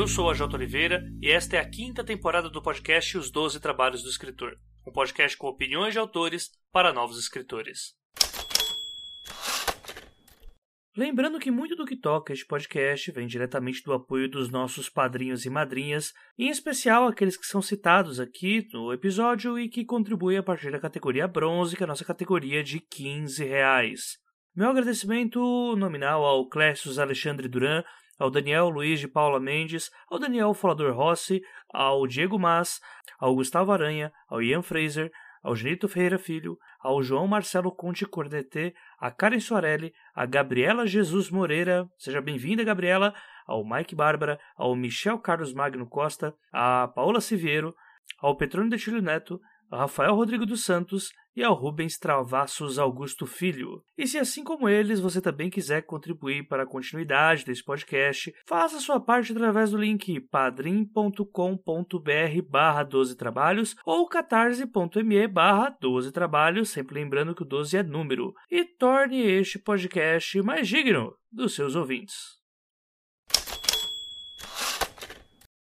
Eu sou a Jota Oliveira e esta é a quinta temporada do podcast Os Doze Trabalhos do Escritor, um podcast com opiniões de autores para novos escritores. Lembrando que muito do que toca este podcast vem diretamente do apoio dos nossos padrinhos e madrinhas, em especial aqueles que são citados aqui no episódio e que contribuem a partir da categoria bronze, que é a nossa categoria de 15 reais. Meu agradecimento nominal ao Clécio Alexandre Duran, ao Daniel Luiz de Paula Mendes, ao Daniel Falador Rossi, ao Diego Mas, ao Gustavo Aranha, ao Ian Fraser, ao Genito Ferreira Filho, ao João Marcelo Conte Cornetê, a Karen Soarelli, a Gabriela Jesus Moreira, seja bem-vinda, Gabriela, ao Mike Bárbara, ao Michel Carlos Magno Costa, a Paola Siviero, ao Petrônio Detilho Neto, ao Rafael Rodrigo dos Santos e ao Rubens Travassos Augusto Filho. E se assim como eles você também quiser contribuir para a continuidade desse podcast, faça sua parte através do link padrim.com.br barra 12 trabalhos ou catarse.me barra 12 trabalhos, sempre lembrando que o 12 é número, e torne este podcast mais digno dos seus ouvintes.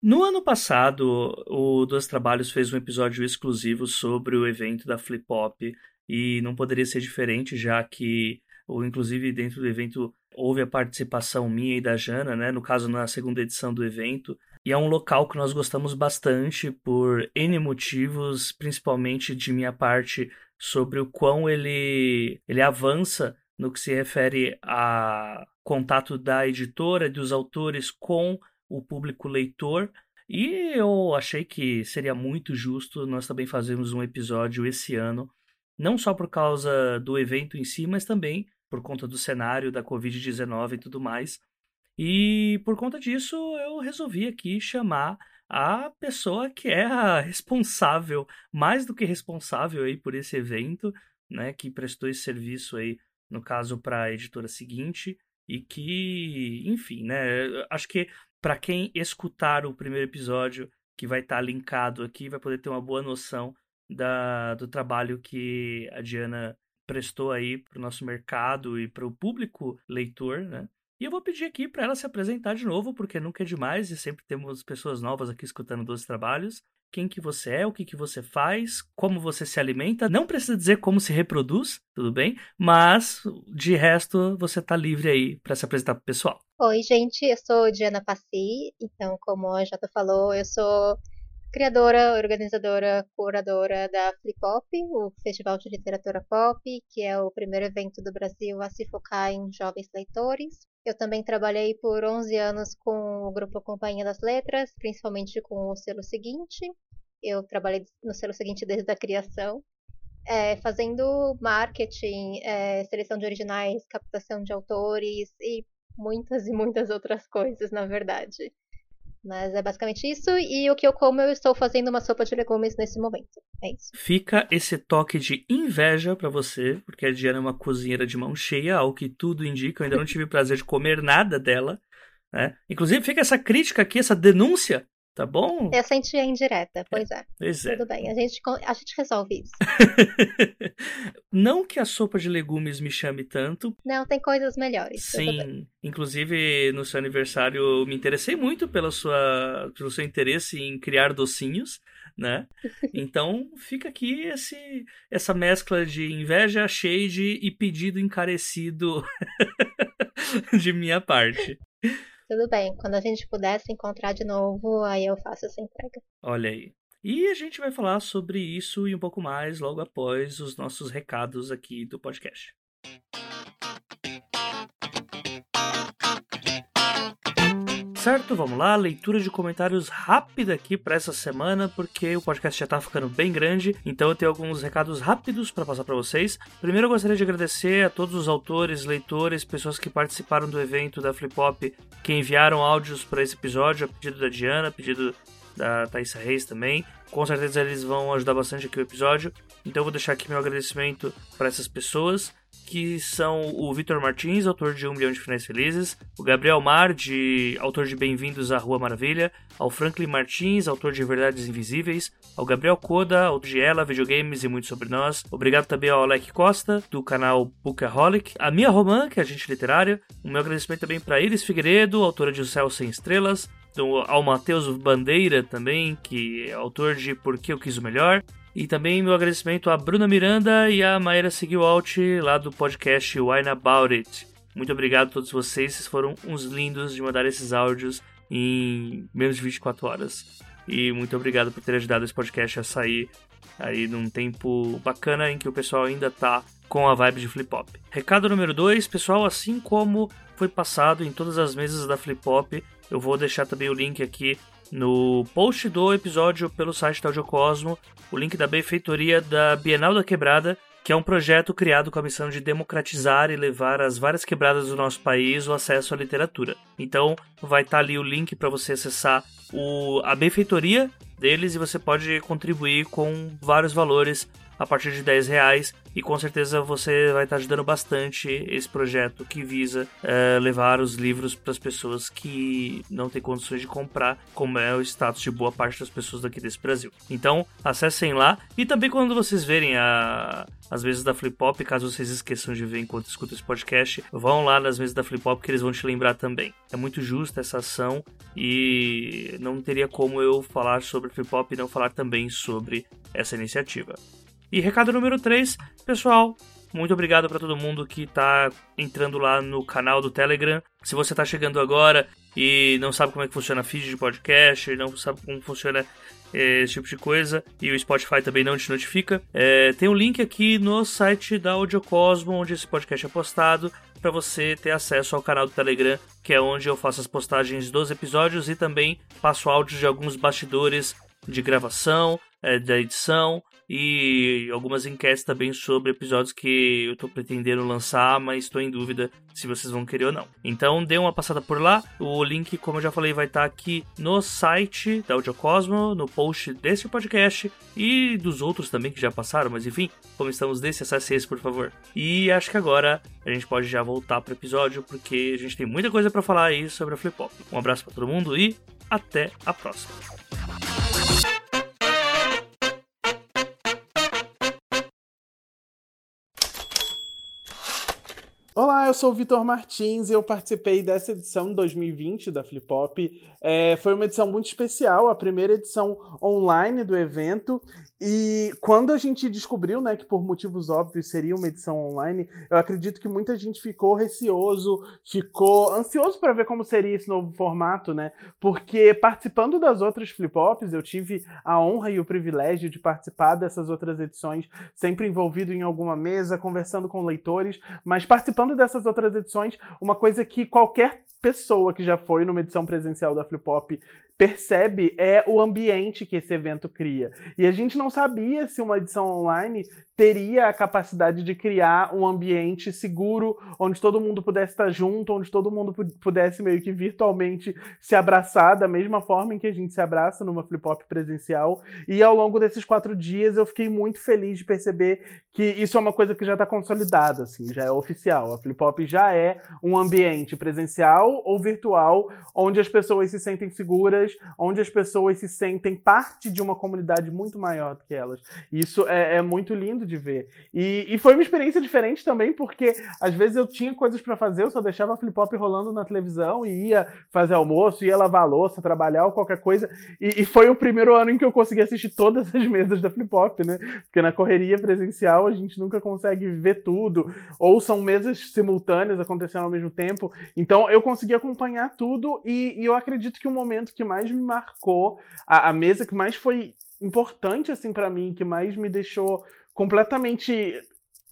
No ano passado, o Dois Trabalhos fez um episódio exclusivo sobre o evento da Flip Hop e não poderia ser diferente, já que, ou inclusive dentro do evento, houve a participação minha e da Jana, né? No caso, na segunda edição do evento. E é um local que nós gostamos bastante por N motivos, principalmente de minha parte, sobre o quão ele, ele avança no que se refere a contato da editora dos autores com o público leitor. E eu achei que seria muito justo nós também fazermos um episódio esse ano, não só por causa do evento em si, mas também por conta do cenário da Covid-19 e tudo mais. E por conta disso, eu resolvi aqui chamar a pessoa que é a responsável, mais do que responsável aí por esse evento, né, que prestou esse serviço aí, no caso para a editora seguinte, e que, enfim, né, acho que para quem escutar o primeiro episódio, que vai estar tá linkado aqui, vai poder ter uma boa noção da, do trabalho que a Diana prestou aí para o nosso mercado e para o público leitor, né? E eu vou pedir aqui para ela se apresentar de novo, porque nunca é demais e sempre temos pessoas novas aqui escutando dos trabalhos quem que você é, o que que você faz, como você se alimenta. Não precisa dizer como se reproduz, tudo bem? Mas de resto você tá livre aí para se apresentar pro pessoal. Oi, gente, eu sou Diana Passi. Então, como a Jota falou, eu sou criadora, organizadora, curadora da Flipop, o Festival de Literatura Pop, que é o primeiro evento do Brasil a se focar em jovens leitores. Eu também trabalhei por 11 anos com o grupo Companhia das Letras, principalmente com o selo seguinte. Eu trabalhei no selo seguinte desde a criação, é, fazendo marketing, é, seleção de originais, captação de autores e muitas e muitas outras coisas, na verdade. Mas é basicamente isso. E o que eu como, eu estou fazendo uma sopa de legumes nesse momento. É isso. Fica esse toque de inveja para você, porque a Diana é uma cozinheira de mão cheia, ao que tudo indica. Eu ainda não tive o prazer de comer nada dela. Né? Inclusive, fica essa crítica aqui, essa denúncia Tá bom? Eu senti a indireta, pois é. Pois é. Tudo bem, a gente, a gente resolve isso. Não que a sopa de legumes me chame tanto. Não, tem coisas melhores. Sim, inclusive no seu aniversário eu me interessei muito pela sua, pelo seu interesse em criar docinhos, né? Então fica aqui esse, essa mescla de inveja, shade e pedido encarecido de minha parte. Tudo bem, quando a gente puder se encontrar de novo, aí eu faço essa entrega. Olha aí. E a gente vai falar sobre isso e um pouco mais logo após os nossos recados aqui do podcast. Certo, vamos lá, leitura de comentários rápida aqui para essa semana, porque o podcast já tá ficando bem grande, então eu tenho alguns recados rápidos para passar para vocês. Primeiro eu gostaria de agradecer a todos os autores, leitores, pessoas que participaram do evento da Flip Hop, que enviaram áudios para esse episódio, a pedido da Diana, a pedido da Thaisa Reis também. Com certeza eles vão ajudar bastante aqui o episódio. Então eu vou deixar aqui meu agradecimento para essas pessoas que são o Vitor Martins, autor de Um Milhão de Finais Felizes, o Gabriel Mar, de, autor de Bem-vindos à Rua Maravilha, ao Franklin Martins, autor de Verdades Invisíveis, ao Gabriel Koda, autor de Ela, Videogames e Muito Sobre Nós. Obrigado também ao Alec Costa, do canal Bookaholic, a Mia Roman, que é agente literária. O meu agradecimento também para Iris Figueiredo, autora de O Céu Sem Estrelas, ao Matheus Bandeira também, que é autor de Por que Eu Quis o Melhor. E também meu agradecimento a Bruna Miranda e a Maíra Seguiwalt, lá do podcast Wine About It. Muito obrigado a todos vocês, vocês foram uns lindos de mandar esses áudios em menos de 24 horas. E muito obrigado por ter ajudado esse podcast a sair aí num tempo bacana em que o pessoal ainda tá com a vibe de flip hop. Recado número 2, pessoal, assim como foi passado em todas as mesas da flip hop, eu vou deixar também o link aqui no post do episódio pelo site da Audiocosmo, o link da benfeitoria da Bienal da Quebrada, que é um projeto criado com a missão de democratizar e levar às várias quebradas do nosso país o acesso à literatura. Então, vai estar tá ali o link para você acessar o, a benfeitoria deles e você pode contribuir com vários valores a partir de 10 reais e com certeza você vai estar ajudando bastante esse projeto que visa é, levar os livros para as pessoas que não têm condições de comprar, como é o status de boa parte das pessoas daqui desse Brasil. Então, acessem lá e também quando vocês verem a, as mesas da Flip Pop, caso vocês esqueçam de ver enquanto escutam esse podcast, vão lá nas mesas da Flip Pop que eles vão te lembrar também. É muito justa essa ação e não teria como eu falar sobre Flip Pop e não falar também sobre essa iniciativa. E recado número 3, pessoal, muito obrigado para todo mundo que está entrando lá no canal do Telegram. Se você está chegando agora e não sabe como é que funciona a feed de podcast, não sabe como funciona é, esse tipo de coisa, e o Spotify também não te notifica, é, tem um link aqui no site da Audiocosmo, onde esse podcast é postado, para você ter acesso ao canal do Telegram, que é onde eu faço as postagens dos episódios e também passo áudios de alguns bastidores de gravação, é, da edição e algumas enquetes também sobre episódios que eu estou pretendendo lançar, mas estou em dúvida se vocês vão querer ou não. Então dê uma passada por lá. O link, como eu já falei, vai estar tá aqui no site da Audiocosmo, no post desse podcast e dos outros também que já passaram, mas enfim, como estamos nesse, acesse esse, por favor. E acho que agora a gente pode já voltar pro episódio, porque a gente tem muita coisa para falar aí sobre a Flip Hop. Um abraço para todo mundo e até a próxima. Olá, eu sou o Vitor Martins e eu participei dessa edição de 2020 da Flip Hop. É, foi uma edição muito especial, a primeira edição online do evento. E quando a gente descobriu, né, que por motivos óbvios seria uma edição online, eu acredito que muita gente ficou receoso, ficou ansioso para ver como seria esse novo formato, né? Porque participando das outras flip-flops, eu tive a honra e o privilégio de participar dessas outras edições, sempre envolvido em alguma mesa, conversando com leitores, mas participando dessas outras edições, uma coisa que qualquer pessoa que já foi numa edição presencial da Flip Hop percebe é o ambiente que esse evento cria. E a gente não sabia se uma edição online teria a capacidade de criar um ambiente seguro, onde todo mundo pudesse estar junto, onde todo mundo pudesse meio que virtualmente se abraçar da mesma forma em que a gente se abraça numa flip-hop presencial. E ao longo desses quatro dias eu fiquei muito feliz de perceber que isso é uma coisa que já está consolidada, assim, já é oficial. A flip-hop já é um ambiente presencial ou virtual, onde as pessoas se sentem seguras, onde as pessoas se sentem parte de uma comunidade muito maior do que elas. Isso é, é muito lindo de ver. E, e foi uma experiência diferente também, porque às vezes eu tinha coisas para fazer, eu só deixava flip-flop rolando na televisão e ia fazer almoço, ia lavar louça, trabalhar ou qualquer coisa. E, e, foi o primeiro ano em que eu consegui assistir todas as mesas da flip-flop, né? Porque na correria presencial a gente nunca consegue ver tudo, ou são mesas simultâneas acontecendo ao mesmo tempo. Então eu consegui acompanhar tudo e, e eu acredito que o momento que mais me marcou, a, a mesa que mais foi importante assim para mim, que mais me deixou completamente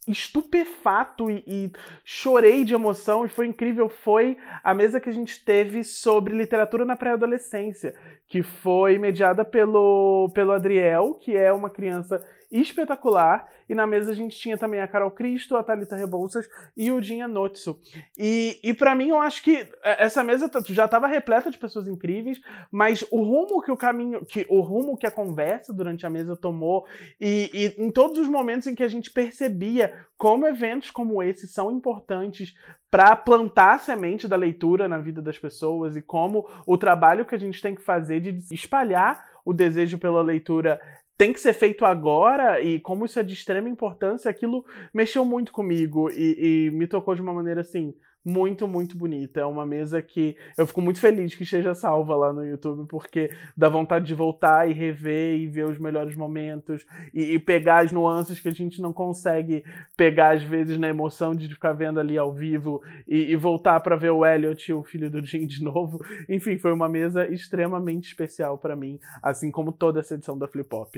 estupefato e, e, chorei de emoção e foi incrível foi a mesa que a gente teve sobre literatura na pré-adolescência, que foi mediada pelo, pelo Adriel, que é uma criança espetacular. E na mesa a gente tinha também a Carol Cristo, a Thalita Rebouças e o Dinha Notsu. E, e para mim, eu acho que é, essa mesa já estava repleta de pessoas incríveis, mas o rumo que o caminho, que o rumo que a conversa durante a mesa tomou, e, e em todos os momentos em que a gente percebia como eventos como esse são importantes para plantar a semente da leitura na vida das pessoas e como o trabalho que a gente tem que fazer de espalhar o desejo pela leitura tem que ser feito agora e como isso é de extrema importância, aquilo mexeu muito comigo e, e me tocou de uma maneira assim muito, muito bonita. É uma mesa que eu fico muito feliz que esteja salva lá no YouTube, porque dá vontade de voltar e rever e ver os melhores momentos e, e pegar as nuances que a gente não consegue pegar às vezes na emoção de ficar vendo ali ao vivo e, e voltar para ver o Elliot, o filho do Jim, de novo. Enfim, foi uma mesa extremamente especial para mim, assim como toda essa edição da Flip Hop.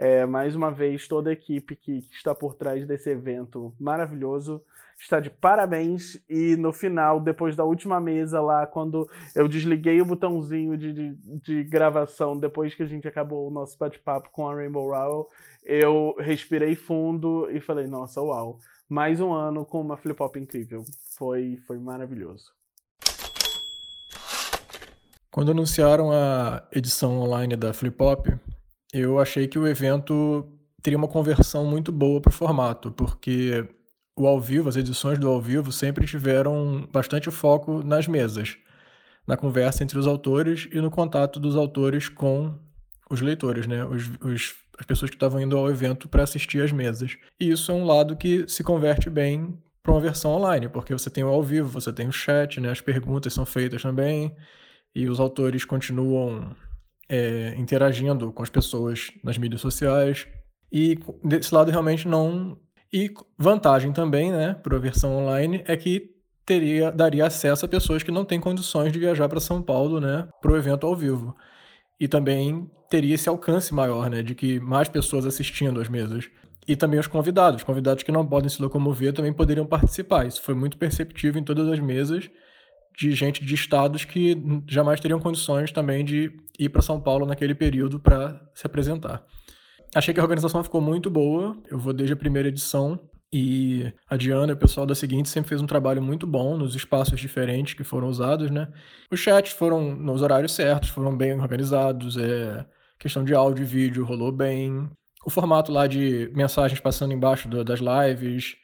É, mais uma vez, toda a equipe que, que está por trás desse evento maravilhoso está de parabéns. E no final, depois da última mesa lá, quando eu desliguei o botãozinho de, de, de gravação, depois que a gente acabou o nosso bate-papo com a Rainbow Rowell, eu respirei fundo e falei, nossa, uau. Mais um ano com uma flip-hop incrível. Foi, foi maravilhoso. Quando anunciaram a edição online da Flip Hop, eu achei que o evento teria uma conversão muito boa para o formato, porque o ao vivo, as edições do ao vivo sempre tiveram bastante foco nas mesas, na conversa entre os autores e no contato dos autores com os leitores, né? Os, os, as pessoas que estavam indo ao evento para assistir às mesas. E isso é um lado que se converte bem para uma versão online, porque você tem o ao vivo, você tem o chat, né? As perguntas são feitas também e os autores continuam é, interagindo com as pessoas nas mídias sociais. E desse lado realmente não e vantagem também, né, para a versão online, é que teria, daria acesso a pessoas que não têm condições de viajar para São Paulo, né, para o evento ao vivo. E também teria esse alcance maior, né, de que mais pessoas assistindo às mesas. E também os convidados, convidados que não podem se locomover também poderiam participar. Isso foi muito perceptível em todas as mesas de gente de estados que jamais teriam condições também de ir para São Paulo naquele período para se apresentar. Achei que a organização ficou muito boa. Eu vou desde a primeira edição. E a Diana e o pessoal da seguinte sempre fez um trabalho muito bom nos espaços diferentes que foram usados, né? Os chats foram nos horários certos, foram bem organizados, é... questão de áudio e vídeo rolou bem. O formato lá de mensagens passando embaixo do, das lives,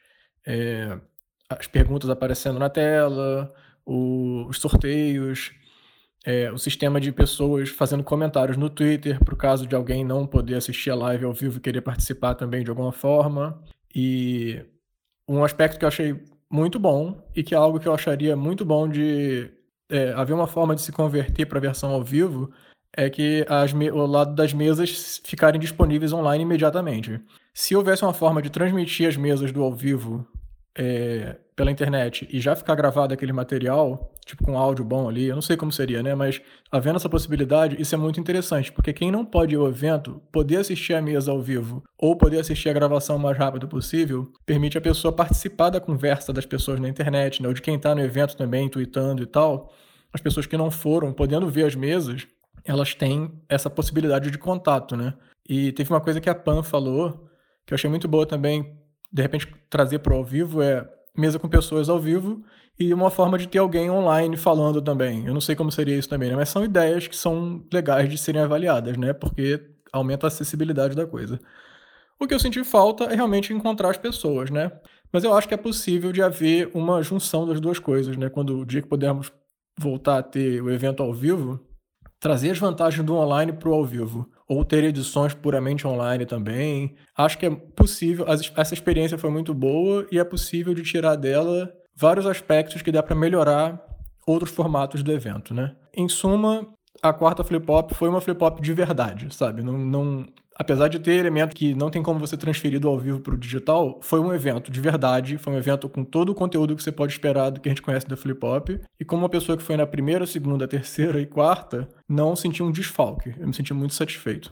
é... as perguntas aparecendo na tela, o... os sorteios, é, o sistema de pessoas fazendo comentários no Twitter, para o caso de alguém não poder assistir a live ao vivo e querer participar também de alguma forma. E um aspecto que eu achei muito bom e que é algo que eu acharia muito bom de é, haver uma forma de se converter para a versão ao vivo é que as, o lado das mesas ficarem disponíveis online imediatamente. Se houvesse uma forma de transmitir as mesas do ao vivo é, pela internet e já ficar gravado aquele material, tipo com áudio bom ali, eu não sei como seria, né? Mas havendo essa possibilidade, isso é muito interessante, porque quem não pode ir ao evento, poder assistir a mesa ao vivo ou poder assistir a gravação o mais rápido possível, permite a pessoa participar da conversa das pessoas na internet, né? Ou de quem está no evento também, tweetando e tal. As pessoas que não foram, podendo ver as mesas, elas têm essa possibilidade de contato, né? E teve uma coisa que a Pan falou, que eu achei muito boa também, de repente trazer para o ao vivo é mesa com pessoas ao vivo e uma forma de ter alguém online falando também. Eu não sei como seria isso também, né? mas são ideias que são legais de serem avaliadas, né? Porque aumenta a acessibilidade da coisa. O que eu senti falta é realmente encontrar as pessoas, né? Mas eu acho que é possível de haver uma junção das duas coisas, né? Quando o dia que pudermos voltar a ter o evento ao vivo, trazer as vantagens do online para o ao vivo ou ter edições puramente online também. Acho que é possível, essa experiência foi muito boa e é possível de tirar dela vários aspectos que dá para melhorar outros formatos do evento, né? Em suma, a quarta flip flop foi uma flip flop de verdade, sabe? Não, não, apesar de ter elemento que não tem como você transferir do ao vivo para o digital, foi um evento de verdade, foi um evento com todo o conteúdo que você pode esperar do que a gente conhece da Flip Hop. E como uma pessoa que foi na primeira, segunda, terceira e quarta, não senti um desfalque. Eu me senti muito satisfeito.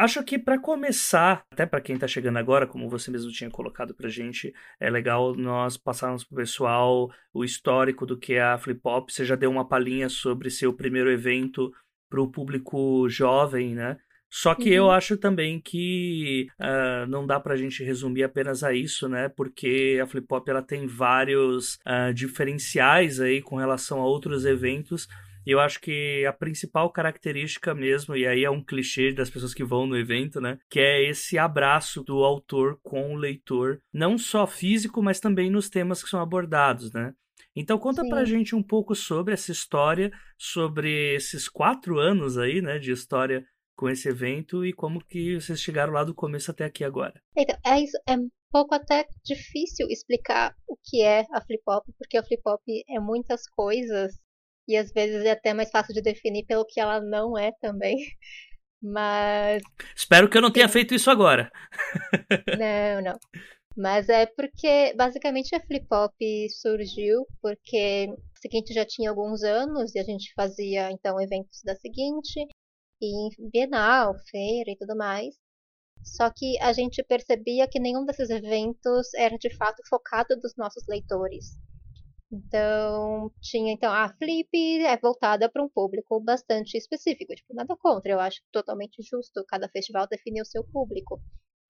Acho que para começar, até para quem está chegando agora, como você mesmo tinha colocado para gente, é legal nós passarmos pro pessoal o histórico do que é a Flip Hop. Você já deu uma palhinha sobre seu primeiro evento para o público jovem, né? Só que uhum. eu acho também que uh, não dá para a gente resumir apenas a isso, né? Porque a Flip Hop ela tem vários uh, diferenciais aí com relação a outros eventos. E eu acho que a principal característica mesmo, e aí é um clichê das pessoas que vão no evento, né? Que é esse abraço do autor com o leitor, não só físico, mas também nos temas que são abordados, né? Então conta Sim. pra gente um pouco sobre essa história, sobre esses quatro anos aí, né, de história com esse evento e como que vocês chegaram lá do começo até aqui agora. Então, é, isso, é um pouco até difícil explicar o que é a flip hop, porque a flip hop é muitas coisas e às vezes é até mais fácil de definir pelo que ela não é também. Mas. Espero que eu não tenha feito isso agora. Não, não. Mas é porque basicamente a Flip Hop surgiu porque o seguinte já tinha alguns anos e a gente fazia então eventos da seguinte e Bienal, feira e tudo mais. Só que a gente percebia que nenhum desses eventos era de fato focado dos nossos leitores. Então, tinha então a Flip é voltada para um público bastante específico, tipo, nada contra, eu acho totalmente justo cada festival definir o seu público.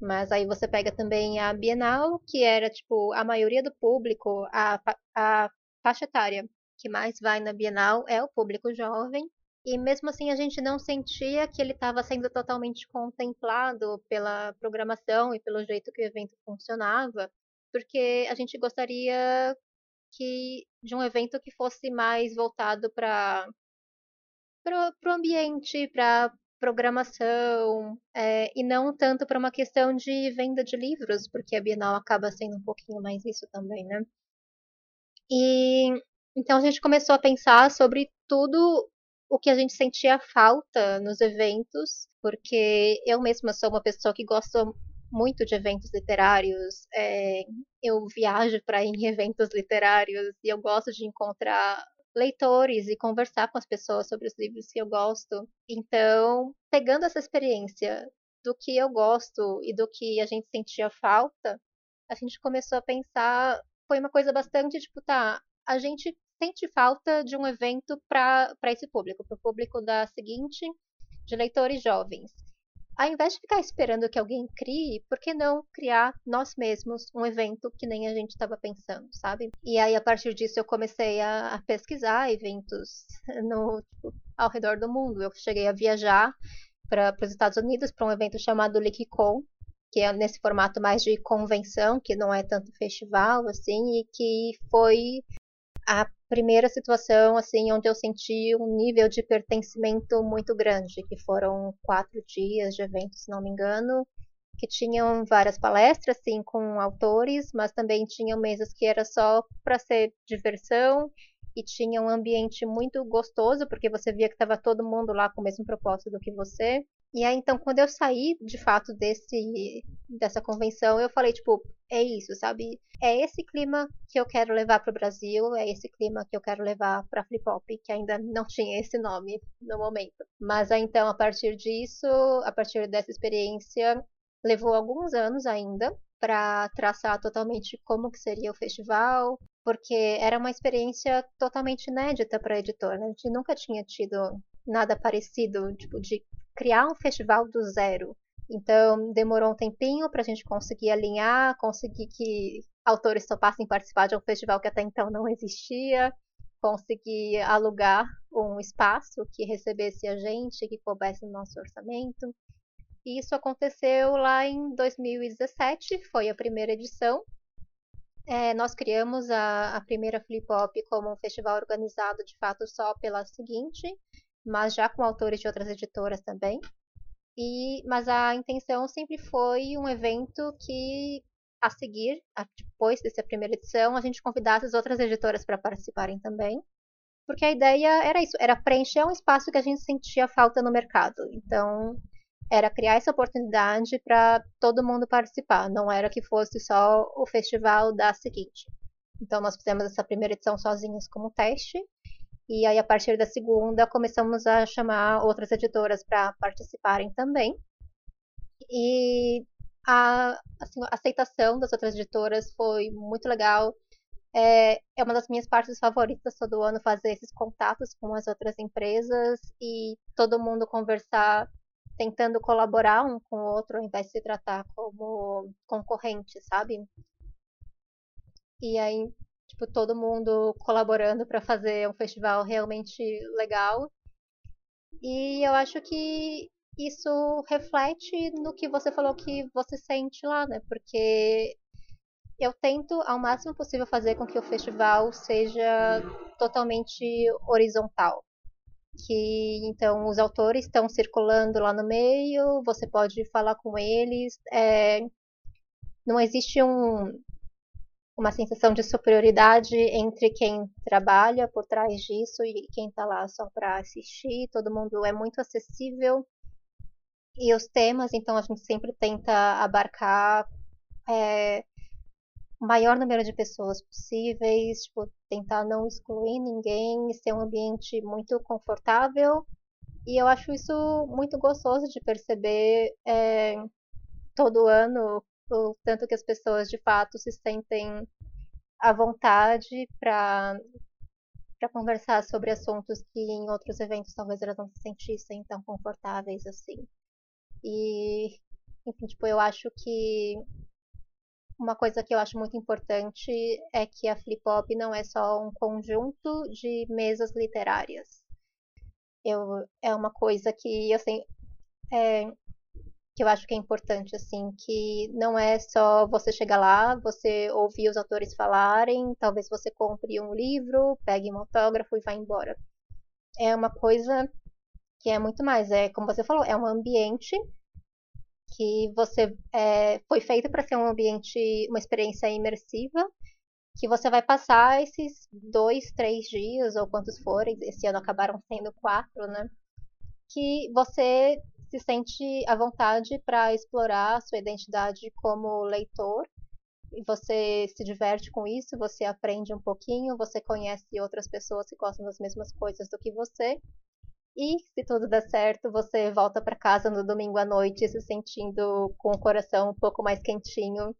Mas aí você pega também a Bienal, que era tipo a maioria do público, a, a faixa etária que mais vai na Bienal é o público jovem. E mesmo assim a gente não sentia que ele estava sendo totalmente contemplado pela programação e pelo jeito que o evento funcionava, porque a gente gostaria que de um evento que fosse mais voltado para o ambiente, para programação, é, e não tanto para uma questão de venda de livros, porque a Bienal acaba sendo um pouquinho mais isso também, né? E então a gente começou a pensar sobre tudo o que a gente sentia falta nos eventos, porque eu mesma sou uma pessoa que gosta muito de eventos literários. É, eu viajo para ir em eventos literários e eu gosto de encontrar leitores e conversar com as pessoas sobre os livros que eu gosto. Então, pegando essa experiência do que eu gosto e do que a gente sentia falta, a gente começou a pensar, foi uma coisa bastante tipo, tá, a gente sente falta de um evento para esse público, para o público da seguinte, de leitores jovens ao invés de ficar esperando que alguém crie, por que não criar nós mesmos um evento que nem a gente estava pensando, sabe? E aí, a partir disso, eu comecei a, a pesquisar eventos no, tipo, ao redor do mundo. Eu cheguei a viajar para os Estados Unidos para um evento chamado LeakCon, que é nesse formato mais de convenção, que não é tanto festival, assim, e que foi a primeira situação assim onde eu senti um nível de pertencimento muito grande, que foram quatro dias de evento, se não me engano, que tinham várias palestras, sim, com autores, mas também tinham mesas que era só para ser diversão e tinha um ambiente muito gostoso, porque você via que estava todo mundo lá com o mesmo propósito do que você. E aí, então, quando eu saí, de fato, desse, dessa convenção, eu falei, tipo, é isso, sabe? É esse clima que eu quero levar para o Brasil, é esse clima que eu quero levar para Flip Hop, que ainda não tinha esse nome no momento. Mas aí, então, a partir disso, a partir dessa experiência, levou alguns anos ainda para traçar totalmente como que seria o festival, porque era uma experiência totalmente inédita para a editora. Né? A gente nunca tinha tido nada parecido, tipo, de criar um festival do zero. Então, demorou um tempinho para a gente conseguir alinhar, conseguir que autores topassem participar de um festival que até então não existia, conseguir alugar um espaço que recebesse a gente, que coubesse no nosso orçamento. E isso aconteceu lá em 2017, foi a primeira edição. É, nós criamos a, a primeira Flip Hop como um festival organizado de fato só pela seguinte, mas já com autores de outras editoras também. E, mas a intenção sempre foi um evento que, a seguir, depois dessa primeira edição, a gente convidasse as outras editoras para participarem também. Porque a ideia era isso, era preencher um espaço que a gente sentia falta no mercado. Então, era criar essa oportunidade para todo mundo participar, não era que fosse só o festival da seguinte. Então, nós fizemos essa primeira edição sozinhos como teste, e aí, a partir da segunda, começamos a chamar outras editoras para participarem também. E a, assim, a, aceitação das outras editoras foi muito legal. É, é uma das minhas partes favoritas todo ano fazer esses contatos com as outras empresas e todo mundo conversar, tentando colaborar um com o outro, ao invés de se tratar como concorrente, sabe? E aí tipo, todo mundo colaborando para fazer um festival realmente legal. E eu acho que isso reflete no que você falou que você sente lá, né? Porque eu tento ao máximo possível fazer com que o festival seja totalmente horizontal. que então os autores estão circulando lá no meio, você pode falar com eles, é, não existe um, uma sensação de superioridade entre quem trabalha por trás disso e quem está lá só para assistir. Todo mundo é muito acessível. E os temas, então, a gente sempre tenta abarcar é, o maior número de pessoas possíveis, tipo, tentar não excluir ninguém, ser um ambiente muito confortável. E eu acho isso muito gostoso de perceber é, todo ano o tanto que as pessoas de fato se sentem à vontade para para conversar sobre assuntos que em outros eventos talvez elas não se sentissem tão confortáveis assim. E, enfim, tipo, eu acho que uma coisa que eu acho muito importante é que a Flip Hop não é só um conjunto de mesas literárias. Eu, é uma coisa que, assim, é, que eu acho que é importante, assim, que não é só você chegar lá, você ouvir os autores falarem, talvez você compre um livro, pegue um autógrafo e vá embora. É uma coisa que é muito mais, é como você falou, é um ambiente que você é, foi feito para ser um ambiente, uma experiência imersiva, que você vai passar esses dois, três dias ou quantos forem, esse ano acabaram sendo quatro, né? Que você se sente à vontade para explorar a sua identidade como leitor. E você se diverte com isso, você aprende um pouquinho, você conhece outras pessoas que gostam das mesmas coisas do que você. E se tudo der certo, você volta para casa no domingo à noite se sentindo com o coração um pouco mais quentinho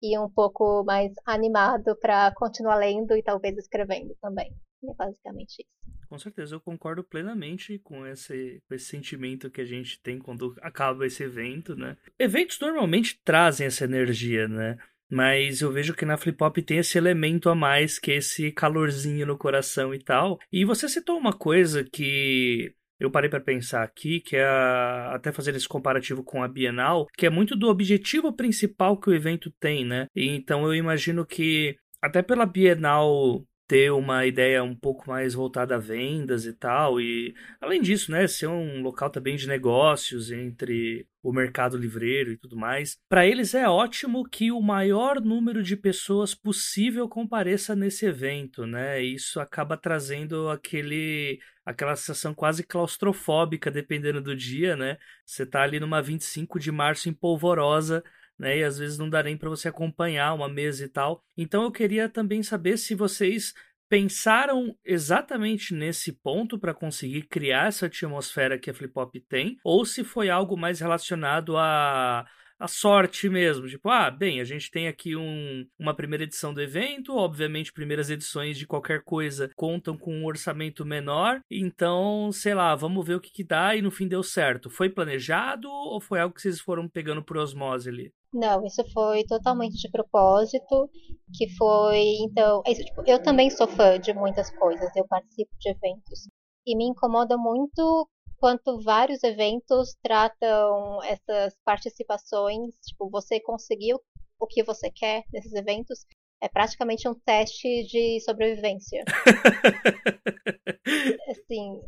e um pouco mais animado para continuar lendo e talvez escrevendo também. É basicamente isso. Com certeza, eu concordo plenamente com esse, com esse sentimento que a gente tem quando acaba esse evento, né? Eventos normalmente trazem essa energia, né? Mas eu vejo que na Flip Hop tem esse elemento a mais, que é esse calorzinho no coração e tal. E você citou uma coisa que eu parei para pensar aqui, que é a, até fazer esse comparativo com a Bienal, que é muito do objetivo principal que o evento tem, né? E então eu imagino que até pela Bienal ter uma ideia um pouco mais voltada a vendas e tal. E além disso, né, ser um local também de negócios entre o mercado livreiro e tudo mais. Para eles é ótimo que o maior número de pessoas possível compareça nesse evento, né? Isso acaba trazendo aquele aquela sensação quase claustrofóbica dependendo do dia, né? Você tá ali numa 25 de março em polvorosa né? E às vezes não dá nem para você acompanhar uma mesa e tal. Então eu queria também saber se vocês pensaram exatamente nesse ponto para conseguir criar essa atmosfera que a Flip Hop tem, ou se foi algo mais relacionado a a sorte mesmo. Tipo, ah, bem, a gente tem aqui um, uma primeira edição do evento, obviamente, primeiras edições de qualquer coisa contam com um orçamento menor, então, sei lá, vamos ver o que, que dá e no fim deu certo. Foi planejado ou foi algo que vocês foram pegando por osmose ali? Não, isso foi totalmente de propósito, que foi, então, é isso, tipo, eu também sou fã de muitas coisas, eu participo de eventos. E me incomoda muito quanto vários eventos tratam essas participações, tipo, você conseguiu o que você quer nesses eventos, é praticamente um teste de sobrevivência. assim,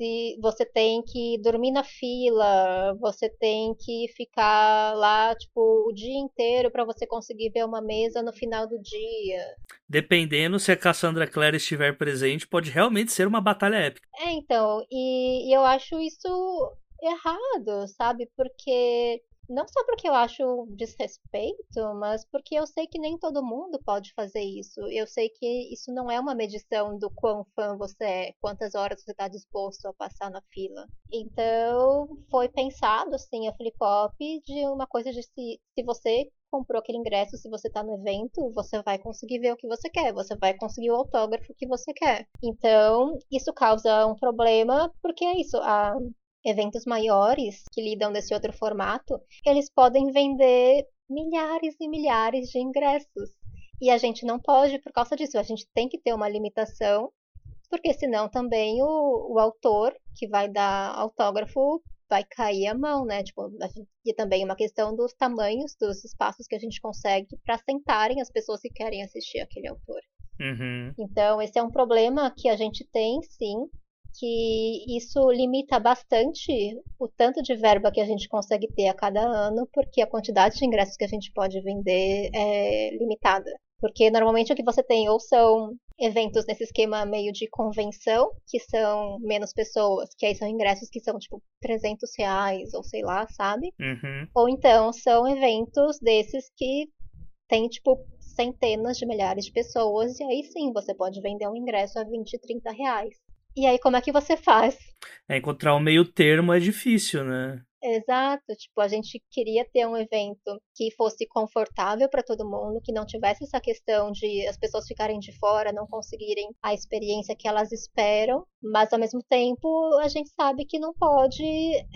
se você tem que dormir na fila, você tem que ficar lá, tipo, o dia inteiro para você conseguir ver uma mesa no final do dia. Dependendo se a Cassandra Clare estiver presente, pode realmente ser uma batalha épica. É, então, e, e eu acho isso errado, sabe? Porque não só porque eu acho desrespeito, mas porque eu sei que nem todo mundo pode fazer isso. Eu sei que isso não é uma medição do quão fã você é, quantas horas você está disposto a passar na fila. Então, foi pensado, assim, a Flip Hop de uma coisa de se, se você comprou aquele ingresso, se você está no evento, você vai conseguir ver o que você quer, você vai conseguir o autógrafo que você quer. Então, isso causa um problema, porque é isso, a eventos maiores que lidam desse outro formato, eles podem vender milhares e milhares de ingressos. E a gente não pode, por causa disso, a gente tem que ter uma limitação, porque senão também o, o autor que vai dar autógrafo vai cair a mão, né? Tipo, e também uma questão dos tamanhos dos espaços que a gente consegue para sentarem as pessoas que querem assistir aquele autor. Uhum. Então, esse é um problema que a gente tem, sim, que isso limita bastante o tanto de verba que a gente consegue ter a cada ano, porque a quantidade de ingressos que a gente pode vender é limitada. Porque normalmente o que você tem ou são eventos nesse esquema meio de convenção, que são menos pessoas, que aí são ingressos que são tipo 300 reais, ou sei lá, sabe? Uhum. Ou então são eventos desses que tem tipo centenas de milhares de pessoas, e aí sim você pode vender um ingresso a 20, 30 reais. E aí, como é que você faz? É, encontrar um meio termo é difícil, né? Exato, tipo, a gente queria ter um evento que fosse confortável para todo mundo, que não tivesse essa questão de as pessoas ficarem de fora, não conseguirem a experiência que elas esperam, mas ao mesmo tempo a gente sabe que não pode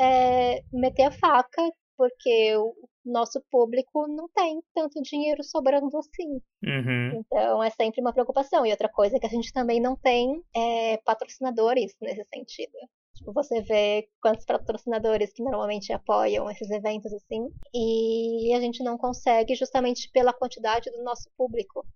é, meter a faca, porque o nosso público não tem tanto dinheiro sobrando assim. Uhum. Então é sempre uma preocupação. E outra coisa é que a gente também não tem é, patrocinadores nesse sentido. Tipo, você vê quantos patrocinadores que normalmente apoiam esses eventos assim, e a gente não consegue justamente pela quantidade do nosso público.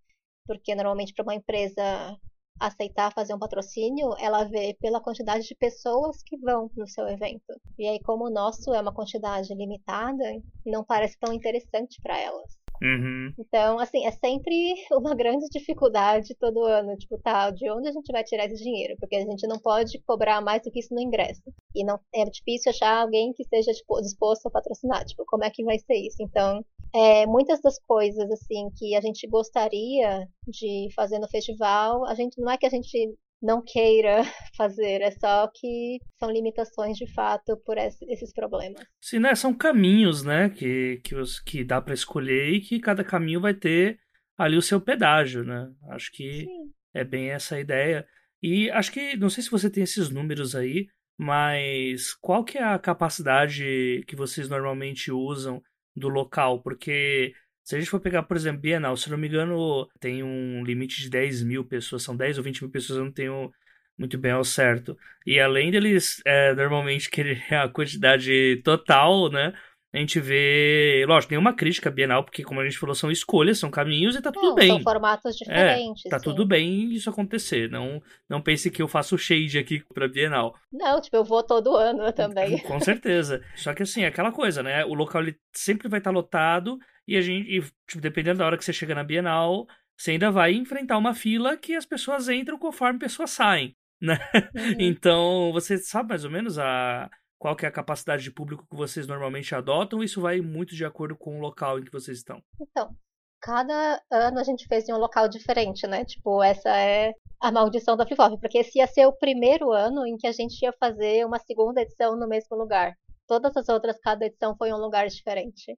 Porque normalmente para uma empresa aceitar fazer um patrocínio, ela vê pela quantidade de pessoas que vão no seu evento. E aí, como o nosso é uma quantidade limitada, não parece tão interessante para elas. Uhum. Então, assim, é sempre uma grande dificuldade todo ano. Tipo, tá, de onde a gente vai tirar esse dinheiro? Porque a gente não pode cobrar mais do que isso no ingresso. E não é difícil achar alguém que esteja tipo, disposto a patrocinar. Tipo, como é que vai ser isso? Então, é, muitas das coisas, assim, que a gente gostaria de fazer no festival, a gente não é que a gente não queira fazer, é só que são limitações de fato por esses problemas. Sim, né? São caminhos, né, que, que, os, que dá para escolher e que cada caminho vai ter ali o seu pedágio, né? Acho que Sim. é bem essa ideia. E acho que, não sei se você tem esses números aí, mas qual que é a capacidade que vocês normalmente usam do local? Porque se a gente for pegar, por exemplo, Bienal, se não me engano, tem um limite de 10 mil pessoas, são 10 ou 20 mil pessoas, eu não tenho muito bem ao certo. E além deles é, normalmente querer a quantidade total, né? A gente vê, lógico, nenhuma crítica Bienal, porque como a gente falou, são escolhas, são caminhos e tá tudo Não, bem. São formatos diferentes. É, tá sim. tudo bem isso acontecer. Não, não pense que eu faço shade aqui pra Bienal. Não, tipo, eu vou todo ano também. Com certeza. Só que assim, é aquela coisa, né? O local ele sempre vai estar lotado e a gente, e, tipo, dependendo da hora que você chega na Bienal, você ainda vai enfrentar uma fila que as pessoas entram conforme pessoas saem, né? Uhum. Então, você sabe mais ou menos a qual que é a capacidade de público que vocês normalmente adotam? Isso vai muito de acordo com o local em que vocês estão. Então, cada ano a gente fez em um local diferente, né? Tipo, essa é a maldição da Flip Flop, porque esse ia ser o primeiro ano em que a gente ia fazer uma segunda edição no mesmo lugar. Todas as outras, cada edição foi em um lugar diferente.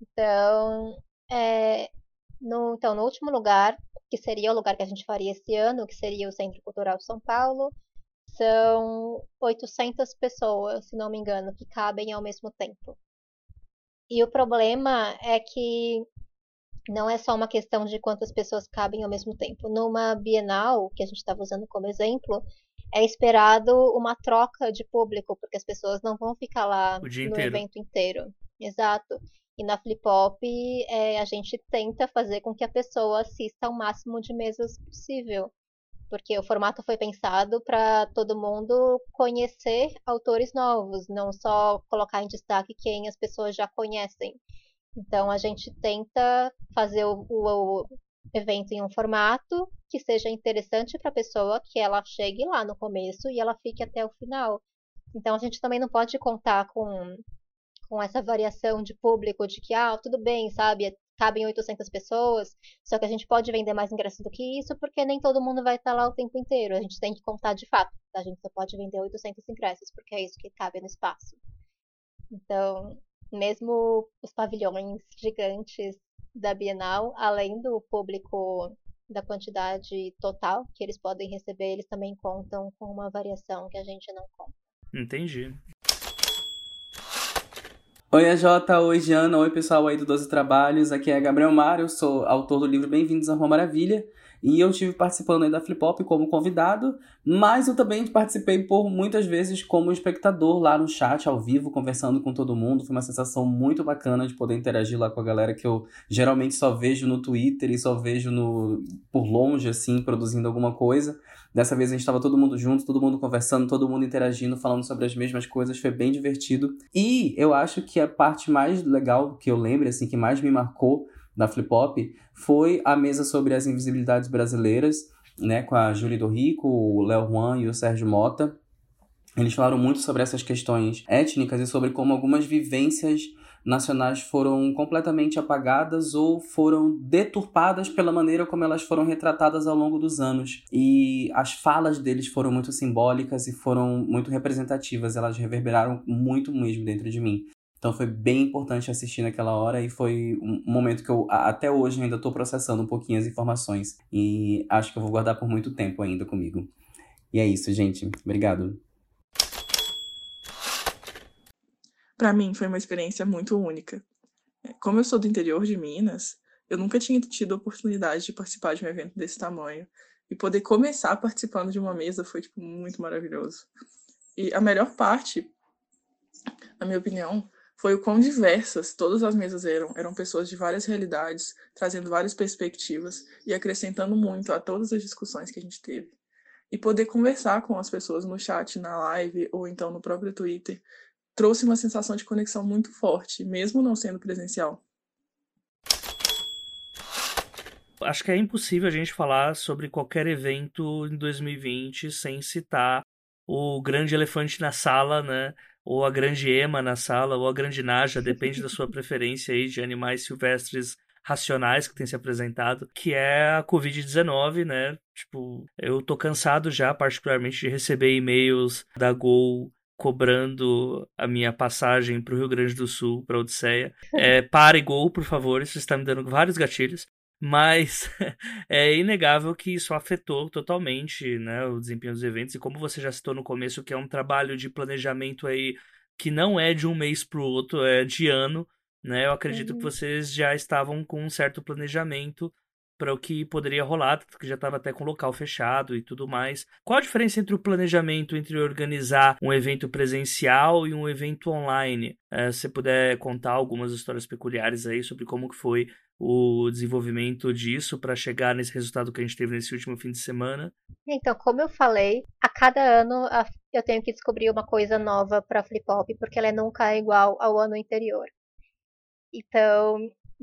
Então, é, no, então, no último lugar, que seria o lugar que a gente faria esse ano, que seria o Centro Cultural de São Paulo, são 800 pessoas, se não me engano, que cabem ao mesmo tempo. E o problema é que não é só uma questão de quantas pessoas cabem ao mesmo tempo. Numa Bienal, que a gente estava usando como exemplo, é esperado uma troca de público, porque as pessoas não vão ficar lá no inteiro. evento inteiro. Exato. E na Flip Hop, é, a gente tenta fazer com que a pessoa assista ao máximo de mesas possível. Porque o formato foi pensado para todo mundo conhecer autores novos, não só colocar em destaque quem as pessoas já conhecem. Então a gente tenta fazer o, o- o evento em um formato que seja interessante para a pessoa, que ela chegue lá no começo e ela fique até o final. Então a gente também não pode contar com, com essa variação de público de que, ah, tudo bem, sabe, cabem 800 pessoas, só que a gente pode vender mais ingressos do que isso, porque nem todo mundo vai estar lá o tempo inteiro. A gente tem que contar de fato. A gente só pode vender 800 ingressos, porque é isso que cabe no espaço. Então, mesmo os pavilhões gigantes da Bienal, além do público da quantidade total que eles podem receber, eles também contam com uma variação que a gente não conta. Entendi. Oi, AJ, oi, Giana, oi, pessoal aí do 12 Trabalhos. Aqui é Gabriel eu sou autor do livro Bem-vindos à Rua Maravilha. E eu tive participando aí da Flip Hop como convidado, mas eu também participei por muitas vezes como espectador lá no chat, ao vivo, conversando com todo mundo. Foi uma sensação muito bacana de poder interagir lá com a galera que eu geralmente só vejo no Twitter e só vejo no por longe, assim, produzindo alguma coisa. Dessa vez a gente estava todo mundo junto, todo mundo conversando, todo mundo interagindo, falando sobre as mesmas coisas, foi bem divertido. E eu acho que a parte mais legal que eu lembro, assim, que mais me marcou da Flip Hop foi a mesa sobre as invisibilidades brasileiras, né, com a Júlia do Rico, o Léo Juan e o Sérgio Mota. Eles falaram muito sobre essas questões étnicas e sobre como algumas vivências nacionais foram completamente apagadas ou foram deturpadas pela maneira como elas foram retratadas ao longo dos anos. E as falas deles foram muito simbólicas e foram muito representativas, elas reverberaram muito mesmo dentro de mim. Então foi bem importante assistir naquela hora e foi um momento que eu até hoje ainda estou processando um pouquinho as informações e acho que eu vou guardar por muito tempo ainda comigo. E é isso, gente. Obrigado. Para mim foi uma experiência muito única. É, como eu sou do interior de Minas, eu nunca tinha tido a oportunidade de participar de um evento desse tamanho e poder começar participando de uma mesa foi tipo muito maravilhoso. E a melhor parte, na minha opinião, foi o quão diversas todas as mesas eram. Eram pessoas de várias realidades, trazendo várias perspectivas e acrescentando muito a todas as discussões que a gente teve. E poder conversar com as pessoas no chat, na live ou então no próprio Twitter trouxe uma sensação de conexão muito forte, mesmo não sendo presencial. Acho que é impossível a gente falar sobre qualquer evento em 2020 sem citar o grande elefante na sala, né? Ou a grande ema na sala, ou a grande naja, depende da sua preferência aí de animais silvestres racionais que tem se apresentado, que é a Covid-19, né? Tipo, eu tô cansado já, particularmente, de receber e-mails da Gol cobrando a minha passagem para o Rio Grande do Sul, para Odisseia. É, pare Gol, por favor, isso está me dando vários gatilhos. Mas é inegável que isso afetou totalmente né, o desempenho dos eventos. E como você já citou no começo, que é um trabalho de planejamento aí que não é de um mês para o outro, é de ano. Né? Eu acredito uhum. que vocês já estavam com um certo planejamento para o que poderia rolar, que já estava até com o local fechado e tudo mais. Qual a diferença entre o planejamento entre organizar um evento presencial e um evento online? É, se você puder contar algumas histórias peculiares aí sobre como que foi o desenvolvimento disso para chegar nesse resultado que a gente teve nesse último fim de semana? Então, como eu falei, a cada ano eu tenho que descobrir uma coisa nova para Flip Hop, porque ela nunca é igual ao ano anterior. Então,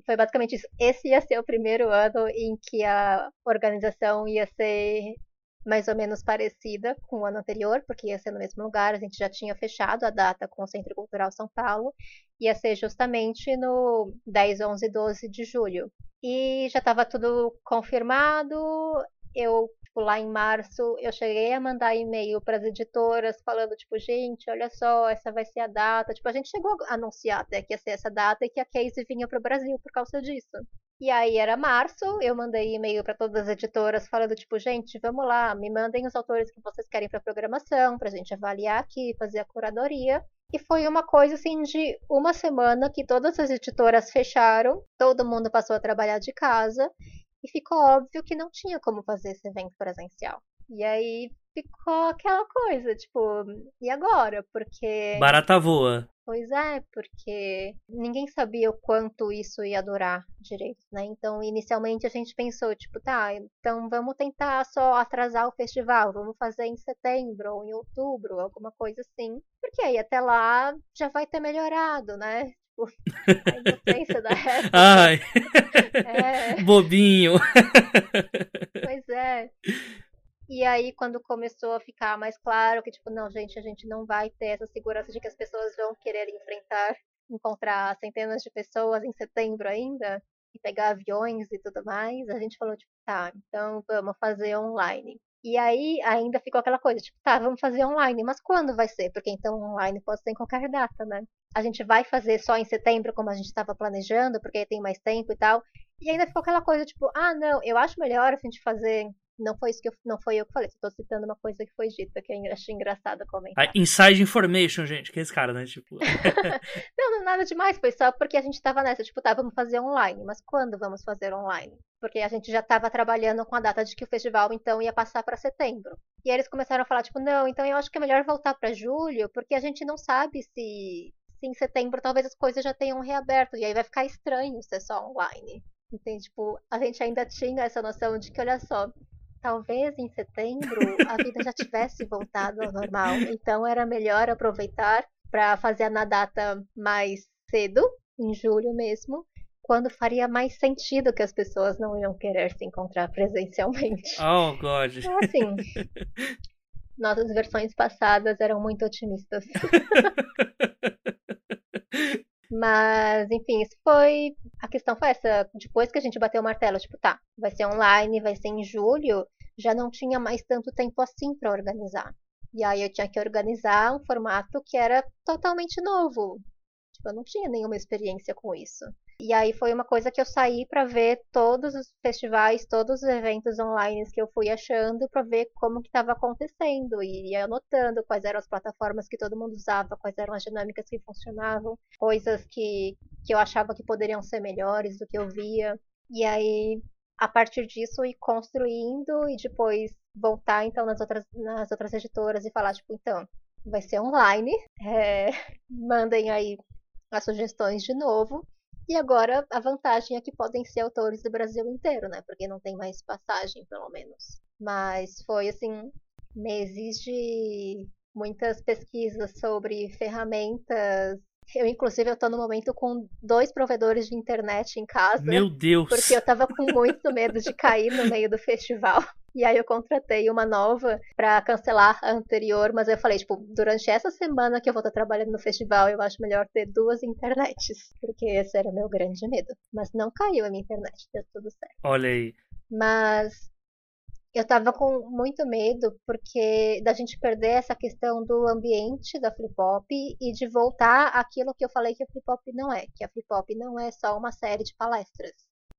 foi basicamente isso. Esse ia ser o primeiro ano em que a organização ia ser mais ou menos parecida com o ano anterior, porque ia ser no mesmo lugar, a gente já tinha fechado a data com o Centro Cultural São Paulo, ia ser justamente no 10, 11 e 12 de julho. E já estava tudo confirmado, eu tipo, lá em março, eu cheguei a mandar e-mail para as editoras falando, tipo, gente, olha só, essa vai ser a data. Tipo, a gente chegou a anunciar até que ia ser essa data e que a Case vinha para o Brasil por causa disso. E aí era março, eu mandei e-mail para todas as editoras falando, tipo, gente, vamos lá, me mandem os autores que vocês querem para programação, para a gente avaliar aqui, fazer a curadoria. E foi uma coisa assim de uma semana que todas as editoras fecharam, todo mundo passou a trabalhar de casa e ficou óbvio que não tinha como fazer esse evento presencial. E aí ficou aquela coisa, tipo, e agora? Porque. Barata voa. Pois é, porque ninguém sabia o quanto isso ia durar direito, né? Então, inicialmente a gente pensou, tipo, tá, então vamos tentar só atrasar o festival, vamos fazer em setembro ou em outubro, alguma coisa assim. Porque aí até lá já vai ter melhorado, né? Tipo, a inocência da época. Ai, é... bobinho. Pois é. E aí, quando começou a ficar mais claro que, tipo, não, gente, a gente não vai ter essa segurança de que as pessoas vão querer enfrentar, encontrar centenas de pessoas em setembro ainda, e pegar aviões e tudo mais, a gente falou, tipo, tá, então vamos fazer online. E aí ainda ficou aquela coisa, tipo, tá, vamos fazer online, mas quando vai ser? Porque então online pode ser em qualquer data, né? A gente vai fazer só em setembro, como a gente estava planejando, porque tem mais tempo e tal. E ainda ficou aquela coisa, tipo, ah, não, eu acho melhor a gente fazer Não foi isso que eu, não foi eu que falei, estou citando uma coisa que foi dita, que eu achei engraçado comentar. Inside information, gente, que é esse cara, né? Tipo... não, não, nada demais, foi só porque a gente tava nessa, tipo, tá, vamos fazer online, mas quando vamos fazer online? Porque a gente já tava trabalhando com a data de que o festival, então, ia passar para setembro. E aí eles começaram a falar, tipo, não, então eu acho que é melhor voltar para julho, porque a gente não sabe se, se em setembro talvez as coisas já tenham reaberto, e aí vai ficar estranho ser só online. Entende? Tipo, a gente ainda tinha essa noção de que, olha só, talvez em setembro a vida já tivesse voltado ao normal. Então era melhor aproveitar para fazer na data mais cedo, em julho mesmo, quando faria mais sentido que as pessoas não iam querer se encontrar presencialmente. Oh, God. Então, assim, nossas versões passadas eram muito otimistas. Mas, enfim, isso foi. A questão foi essa. Depois que a gente bateu o martelo, tipo, tá, vai ser online, vai ser em julho, já não tinha mais tanto tempo assim para organizar. E aí eu tinha que organizar um formato que era totalmente novo. Tipo, eu não tinha nenhuma experiência com isso. E aí foi uma coisa que eu saí para ver todos os festivais, todos os eventos online que eu fui achando para ver como que estava acontecendo e ia anotando quais eram as plataformas que todo mundo usava, quais eram as dinâmicas que funcionavam, coisas que, que eu achava que poderiam ser melhores do que eu via. E aí, a partir disso, ir construindo e depois voltar então nas outras, nas outras editoras e falar, tipo, então, vai ser online, é, mandem aí as sugestões de novo. E agora a vantagem é que podem ser autores do Brasil inteiro, né? Porque não tem mais passagem, pelo menos. Mas foi assim, meses de muitas pesquisas sobre ferramentas. Eu, inclusive, eu tô no momento com dois provedores de internet em casa. Meu Deus! Porque eu tava com muito medo de cair no meio do festival. E aí eu contratei uma nova para cancelar a anterior, mas eu falei, tipo, durante essa semana que eu vou estar trabalhando no festival, eu acho melhor ter duas internets, porque esse era o meu grande medo. Mas não caiu a minha internet, deu tudo certo. Olha aí. Mas eu tava com muito medo porque da gente perder essa questão do ambiente da flip hop e de voltar aquilo que eu falei que a flip hop não é, que a flip hop não é só uma série de palestras.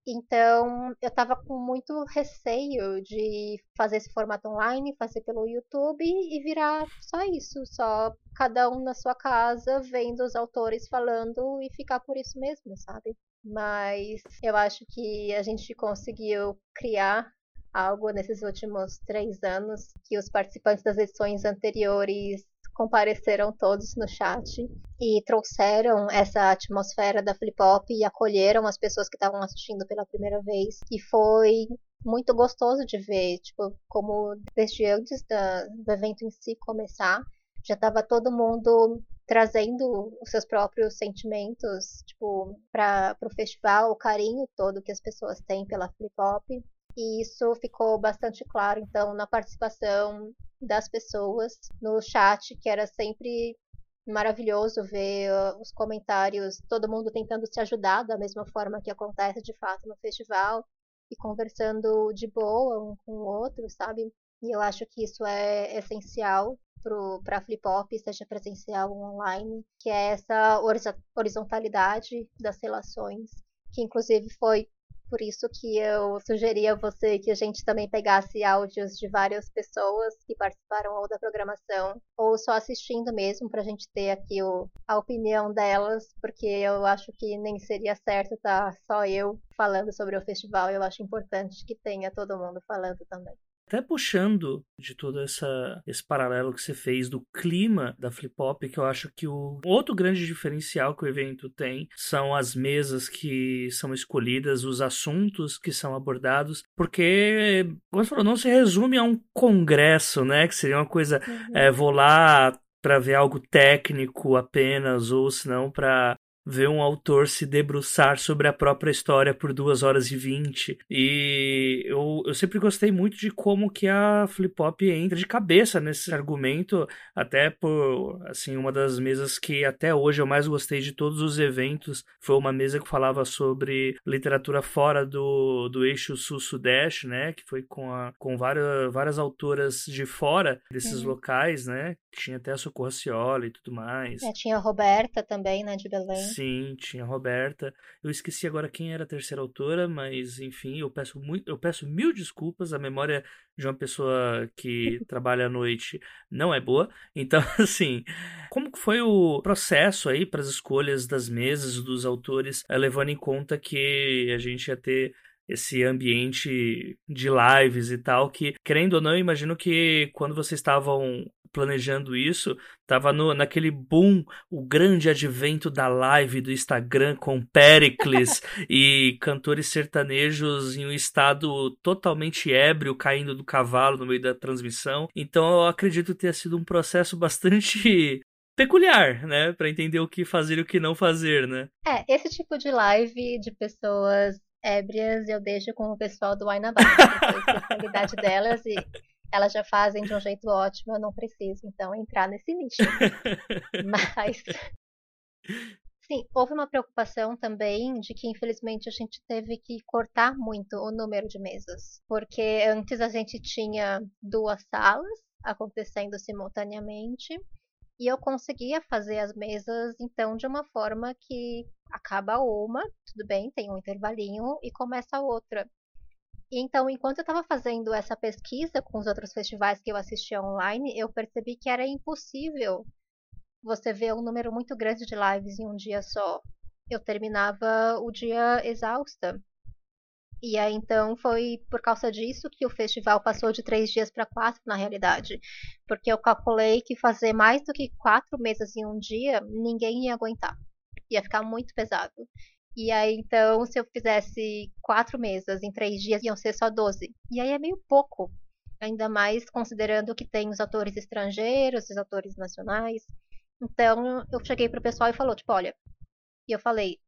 Então, eu estava com muito receio de fazer esse formato online, fazer pelo YouTube e virar só isso, só cada um na sua casa, vendo os autores falando e ficar por isso mesmo, sabe? Mas eu acho que a gente conseguiu criar algo nesses últimos três anos que os participantes das edições anteriores compareceram todos no chat e trouxeram essa atmosfera da flip hop e acolheram as pessoas que estavam assistindo pela primeira vez. E foi muito gostoso de ver, tipo, como desde antes da, do evento em si começar, já estava todo mundo trazendo os seus próprios sentimentos, tipo, para o festival, o carinho todo que as pessoas têm pela flip hop. E isso ficou bastante claro, então, na participação das pessoas no chat, que era sempre maravilhoso ver uh, os comentários, todo mundo tentando se ajudar da mesma forma que acontece de fato no festival e conversando de boa um com o outro, sabe? E eu acho que isso é essencial para flip hop, seja presencial ou online, que é essa horizontalidade das relações, que inclusive foi por isso que eu sugeri a você que a gente também pegasse áudios de várias pessoas que participaram ou da programação, ou só assistindo mesmo, para a gente ter aqui o, a opinião delas, porque eu acho que nem seria certo estar tá só eu falando sobre o festival, eu acho importante que tenha todo mundo falando também. Até puxando de todo essa, esse paralelo que você fez do clima da Flip Hop, que eu acho que o outro grande diferencial que o evento tem são as mesas que são escolhidas, os assuntos que são abordados, porque, como você falou, não se resume a um congresso, né? Que seria uma coisa, uhum. é, vou lá para ver algo técnico apenas, ou se não para ver um autor se debruçar sobre a própria história por duas horas e vinte. E eu, eu sempre gostei muito de como que a Flip Hop entra de cabeça nesse argumento, até por, assim, uma das mesas que até hoje eu mais gostei de todos os eventos foi uma mesa que falava sobre literatura fora do, do eixo sul-sudeste, né, que foi com, a, com várias, várias autoras de fora desses uhum. locais, né, tinha até a Socorro Cioli e tudo mais. É, tinha a Roberta também, né, de Belém. Sim, tinha a Roberta. Eu esqueci agora quem era a terceira autora, mas enfim, eu peço muito, eu peço mil desculpas. A memória de uma pessoa que trabalha à noite não é boa. Então, assim, como foi o processo aí para as escolhas das mesas dos autores, eh, levando em conta que a gente ia ter esse ambiente de lives e tal, que, querendo ou não, eu imagino que quando vocês estavam planejando isso, tava no, naquele boom, o grande advento da live do Instagram com Pericles e cantores sertanejos em um estado totalmente ébrio, caindo do cavalo no meio da transmissão. Então eu acredito ter sido um processo bastante peculiar, né, para entender o que fazer e o que não fazer, né? É, esse tipo de live de pessoas ébrias eu deixo com o pessoal do Wine About, a especialidade delas e elas já fazem de um jeito ótimo, eu não preciso então entrar nesse nicho. Mas sim, houve uma preocupação também de que infelizmente a gente teve que cortar muito o número de mesas, porque antes a gente tinha duas salas acontecendo simultaneamente e eu conseguia fazer as mesas então de uma forma que acaba uma, tudo bem, tem um intervalinho e começa a outra. Então, enquanto eu estava fazendo essa pesquisa com os outros festivais que eu assistia online, eu percebi que era impossível você ver um número muito grande de lives em um dia só. Eu terminava o dia exausta. E aí então foi por causa disso que o festival passou de três dias para quatro na realidade. Porque eu calculei que fazer mais do que quatro mesas em um dia, ninguém ia aguentar. Ia ficar muito pesado. E aí, então, se eu fizesse quatro mesas em três dias, iam ser só doze. E aí é meio pouco. Ainda mais considerando que tem os atores estrangeiros, os atores nacionais. Então, eu cheguei pro pessoal e falou, tipo, olha. E eu falei,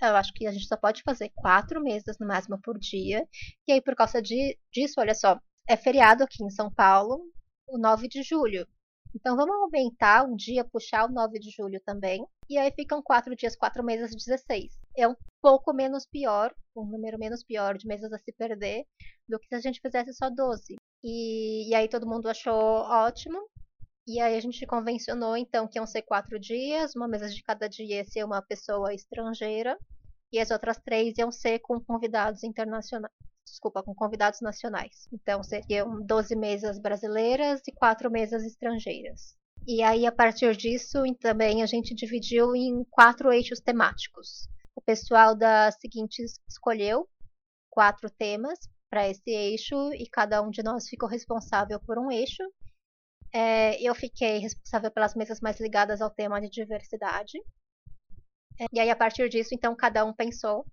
eu acho que a gente só pode fazer quatro mesas no máximo por dia. E aí, por causa de, disso, olha só, é feriado aqui em São Paulo, o 9 de julho. Então vamos aumentar um dia, puxar o 9 de julho também. E aí ficam quatro dias, quatro meses, 16. É um pouco menos pior, um número menos pior de mesas a se perder, do que se a gente fizesse só 12. E, e aí todo mundo achou ótimo. E aí a gente convencionou então que iam ser quatro dias, uma mesa de cada dia ia ser uma pessoa estrangeira, e as outras três iam ser com convidados internacionais desculpa, com convidados nacionais. Então seriam 12 mesas brasileiras e 4 mesas estrangeiras. E aí, a partir disso, também a gente dividiu em quatro eixos temáticos. O pessoal da seguintes escolheu quatro temas para esse eixo e cada um de nós ficou responsável por um eixo. É, eu fiquei responsável pelas mesas mais ligadas ao tema de diversidade. É, e aí, a partir disso, então, cada um pensou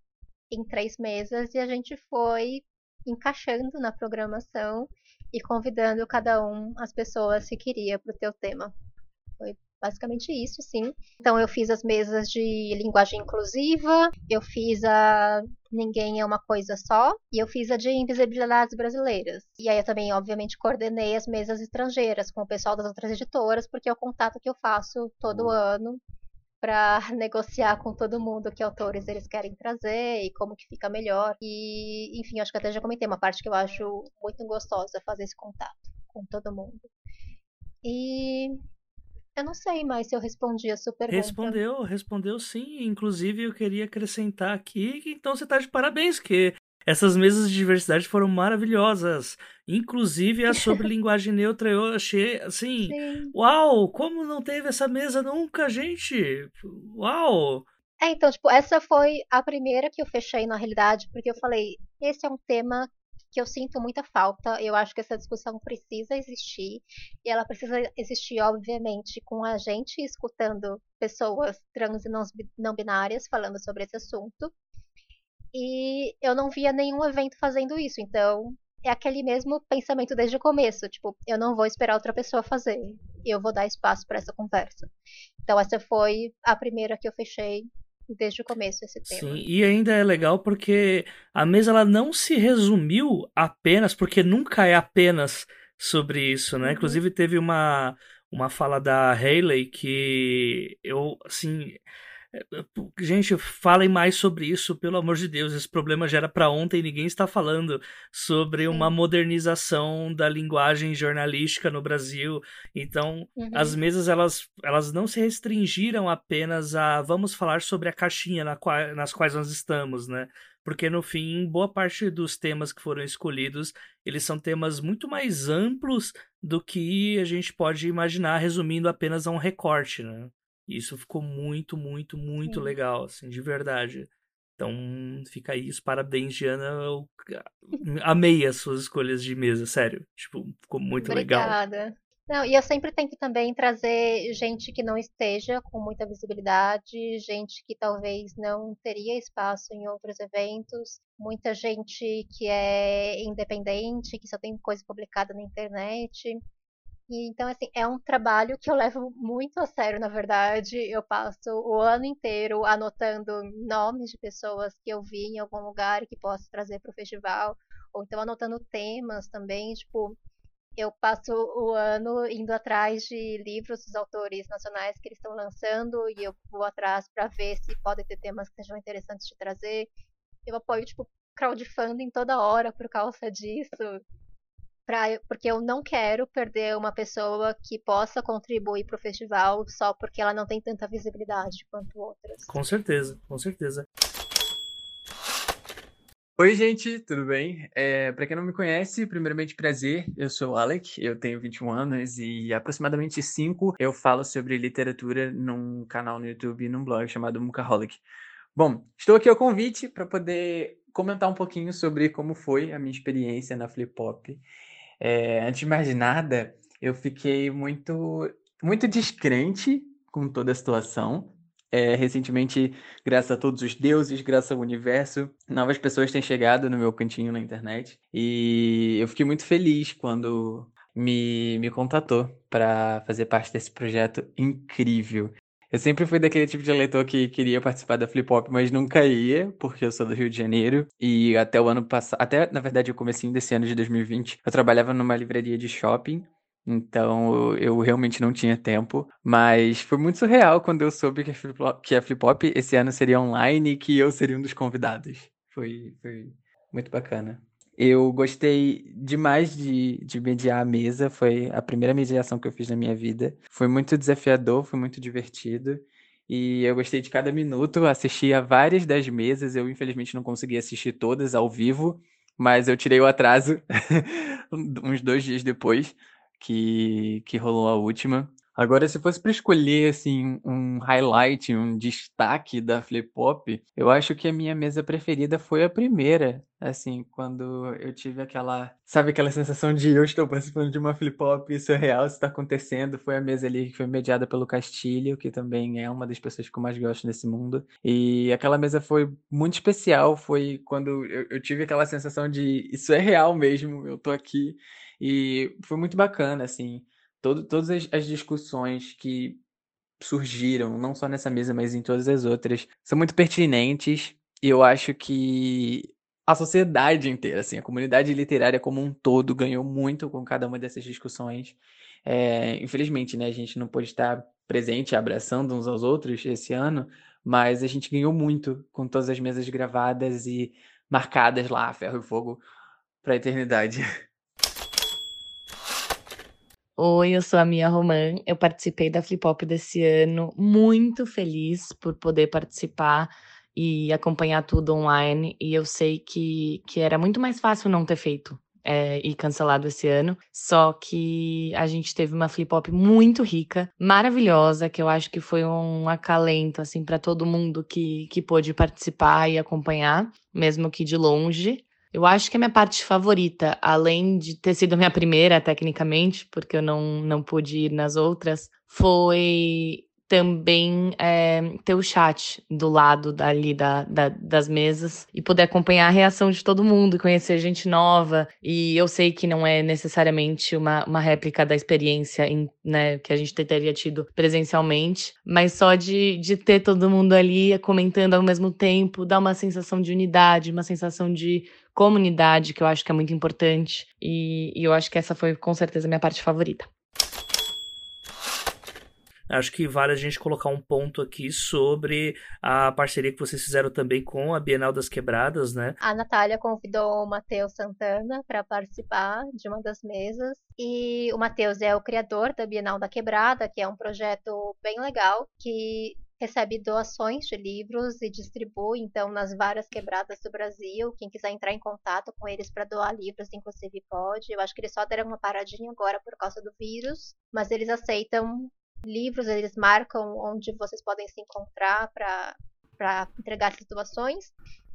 em três mesas e a gente foi encaixando na programação e convidando cada um as pessoas que queria para o teu tema. Foi basicamente isso, sim. Então eu fiz as mesas de linguagem inclusiva, eu fiz a Ninguém é uma coisa só, e eu fiz a de invisibilidades brasileiras. E aí eu também, obviamente, coordenei as mesas estrangeiras com o pessoal das outras editoras, porque é o contato que eu faço todo ano para negociar com todo mundo que autores eles querem trazer e como que fica melhor. E, enfim, acho que até já comentei uma parte que eu acho muito gostosa fazer esse contato com todo mundo. E eu não sei mais se eu respondi a sua pergunta. Respondeu, respondeu sim. Inclusive, eu queria acrescentar aqui que então você está de parabéns, que essas mesas de diversidade foram maravilhosas. Inclusive a sobre linguagem neutra, eu achei assim, Sim. uau, como não teve essa mesa nunca, gente? Uau! É, então, tipo, essa foi a primeira que eu fechei na realidade, porque eu falei, esse é um tema que eu sinto muita falta. Eu acho que essa discussão precisa existir. E ela precisa existir, obviamente, com a gente escutando pessoas trans e não binárias falando sobre esse assunto. E eu não via nenhum evento fazendo isso. Então, é aquele mesmo pensamento desde o começo. Tipo, eu não vou esperar outra pessoa fazer. Eu vou dar espaço para essa conversa. Então, essa foi a primeira que eu fechei desde o começo esse tema. Sim, e ainda é legal porque a mesa ela não se resumiu apenas, porque nunca é apenas sobre isso, né? Uhum. Inclusive teve uma, uma fala da Hayley que eu, assim, Gente, falem mais sobre isso, pelo amor de Deus. Esse problema já era para ontem. Ninguém está falando sobre uma modernização da linguagem jornalística no Brasil. Então, uhum. as mesas elas, elas não se restringiram apenas a vamos falar sobre a caixinha na qual, nas quais nós estamos, né? Porque no fim, boa parte dos temas que foram escolhidos, eles são temas muito mais amplos do que a gente pode imaginar, resumindo apenas a um recorte, né? E isso ficou muito, muito, muito Sim. legal, assim, de verdade. Então, fica aí os parabéns, Diana. Eu amei as suas escolhas de mesa, sério. Tipo, ficou muito Obrigada. legal. Obrigada. Não, e eu sempre tento também trazer gente que não esteja com muita visibilidade, gente que talvez não teria espaço em outros eventos, muita gente que é independente, que só tem coisa publicada na internet. Então, assim, é um trabalho que eu levo muito a sério, na verdade. Eu passo o ano inteiro anotando nomes de pessoas que eu vi em algum lugar e que posso trazer para o festival, ou então anotando temas também, tipo, eu passo o ano indo atrás de livros dos autores nacionais que eles estão lançando e eu vou atrás para ver se podem ter temas que sejam interessantes de trazer. Eu apoio, tipo, crowdfunding toda hora por causa disso. Pra, porque eu não quero perder uma pessoa que possa contribuir para o festival só porque ela não tem tanta visibilidade quanto outras. Com certeza, com certeza. Oi, gente, tudo bem? É, para quem não me conhece, primeiramente prazer, eu sou o Alec, eu tenho 21 anos e aproximadamente 5 eu falo sobre literatura num canal no YouTube e num blog chamado Mukaholic. Bom, estou aqui ao convite para poder comentar um pouquinho sobre como foi a minha experiência na Flip Pop. É, antes de mais nada, eu fiquei muito, muito descrente com toda a situação, é, recentemente, graças a todos os deuses, graças ao universo, novas pessoas têm chegado no meu cantinho na internet. E eu fiquei muito feliz quando me, me contatou para fazer parte desse projeto incrível. Eu sempre fui daquele tipo de leitor que queria participar da Flip Hop, mas nunca ia, porque eu sou do Rio de Janeiro. E até o ano passado, até na verdade o comecinho desse ano de 2020, eu trabalhava numa livraria de shopping então eu realmente não tinha tempo, mas foi muito surreal quando eu soube que a Flip Hop, esse ano seria online e que eu seria um dos convidados. Foi, foi muito bacana. Eu gostei demais de, de mediar a mesa, foi a primeira mediação que eu fiz na minha vida. Foi muito desafiador, foi muito divertido. E eu gostei de cada minuto, assisti a várias das mesas. Eu, infelizmente, não consegui assistir todas ao vivo, mas eu tirei o atraso uns dois dias depois que, que rolou a última. Agora, se fosse para escolher assim um highlight, um destaque da Flip Pop, eu acho que a minha mesa preferida foi a primeira. Assim, quando eu tive aquela, sabe aquela sensação de eu estou participando de uma Flip Pop, isso é real, isso está acontecendo. Foi a mesa ali que foi mediada pelo Castilho, que também é uma das pessoas que eu mais gosto nesse mundo. E aquela mesa foi muito especial. Foi quando eu, eu tive aquela sensação de isso é real mesmo, eu tô aqui. E foi muito bacana, assim, todo, todas as, as discussões que surgiram, não só nessa mesa, mas em todas as outras, são muito pertinentes. E eu acho que a sociedade inteira, assim, a comunidade literária como um todo ganhou muito com cada uma dessas discussões. É, infelizmente, né, a gente não pôde estar presente, abraçando uns aos outros esse ano, mas a gente ganhou muito com todas as mesas gravadas e marcadas lá, ferro e fogo, para a eternidade. Oi, eu sou a Mia Roman. Eu participei da Flip Hop desse ano, muito feliz por poder participar e acompanhar tudo online. E eu sei que, que era muito mais fácil não ter feito é, e cancelado esse ano. Só que a gente teve uma Flip Hop muito rica, maravilhosa, que eu acho que foi um acalento assim para todo mundo que, que pôde participar e acompanhar, mesmo que de longe. Eu acho que a minha parte favorita, além de ter sido minha primeira, tecnicamente, porque eu não, não pude ir nas outras, foi também é, ter o chat do lado dali da, da, das mesas e poder acompanhar a reação de todo mundo, conhecer gente nova. E eu sei que não é necessariamente uma, uma réplica da experiência em, né, que a gente teria tido presencialmente, mas só de, de ter todo mundo ali comentando ao mesmo tempo dá uma sensação de unidade, uma sensação de comunidade que eu acho que é muito importante. E, e eu acho que essa foi com certeza minha parte favorita. Acho que vale a gente colocar um ponto aqui sobre a parceria que vocês fizeram também com a Bienal das Quebradas, né? A Natália convidou o Matheus Santana para participar de uma das mesas. E o Matheus é o criador da Bienal da Quebrada, que é um projeto bem legal que recebe doações de livros e distribui então nas várias quebradas do Brasil. Quem quiser entrar em contato com eles para doar livros, inclusive pode. Eu acho que eles só deram uma paradinha agora por causa do vírus, mas eles aceitam livros, eles marcam onde vocês podem se encontrar para entregar essas doações.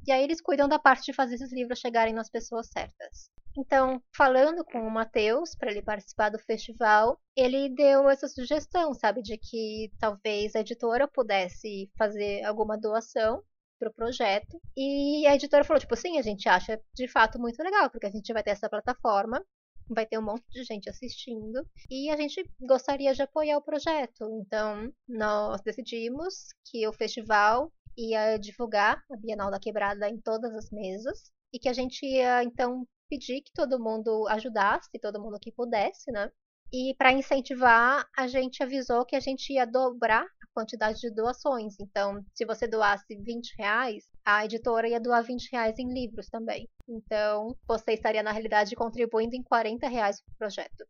E aí eles cuidam da parte de fazer esses livros chegarem nas pessoas certas. Então, falando com o Matheus para ele participar do festival, ele deu essa sugestão, sabe, de que talvez a editora pudesse fazer alguma doação pro projeto. E a editora falou, tipo, sim, a gente acha de fato muito legal, porque a gente vai ter essa plataforma, vai ter um monte de gente assistindo, e a gente gostaria de apoiar o projeto. Então, nós decidimos que o festival ia divulgar a Bienal da Quebrada em todas as mesas, e que a gente ia, então, pedir que todo mundo ajudasse, todo mundo que pudesse, né? E para incentivar, a gente avisou que a gente ia dobrar a quantidade de doações. Então, se você doasse 20 reais, a editora ia doar 20 reais em livros também. Então, você estaria, na realidade, contribuindo em 40 reais para o projeto.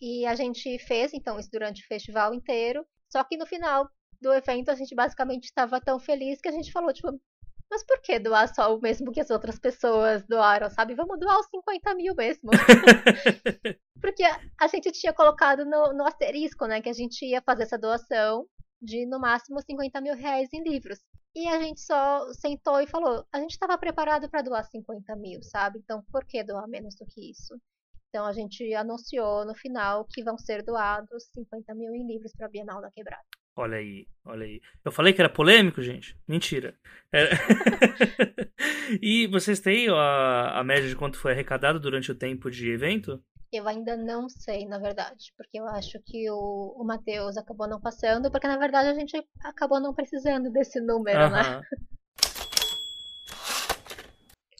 E a gente fez, então, isso durante o festival inteiro. Só que no final do evento, a gente basicamente estava tão feliz que a gente falou, tipo, mas por que doar só o mesmo que as outras pessoas doaram, sabe? Vamos doar os 50 mil mesmo. Porque a gente tinha colocado no, no asterisco, né? Que a gente ia fazer essa doação de no máximo 50 mil reais em livros. E a gente só sentou e falou: a gente estava preparado para doar 50 mil, sabe? Então por que doar menos do que isso? Então a gente anunciou no final que vão ser doados 50 mil em livros para a Bienal da Quebrada. Olha aí, olha aí. Eu falei que era polêmico, gente? Mentira. É... e vocês têm a, a média de quanto foi arrecadado durante o tempo de evento? Eu ainda não sei, na verdade, porque eu acho que o, o Matheus acabou não passando, porque na verdade a gente acabou não precisando desse número, uh -huh. né?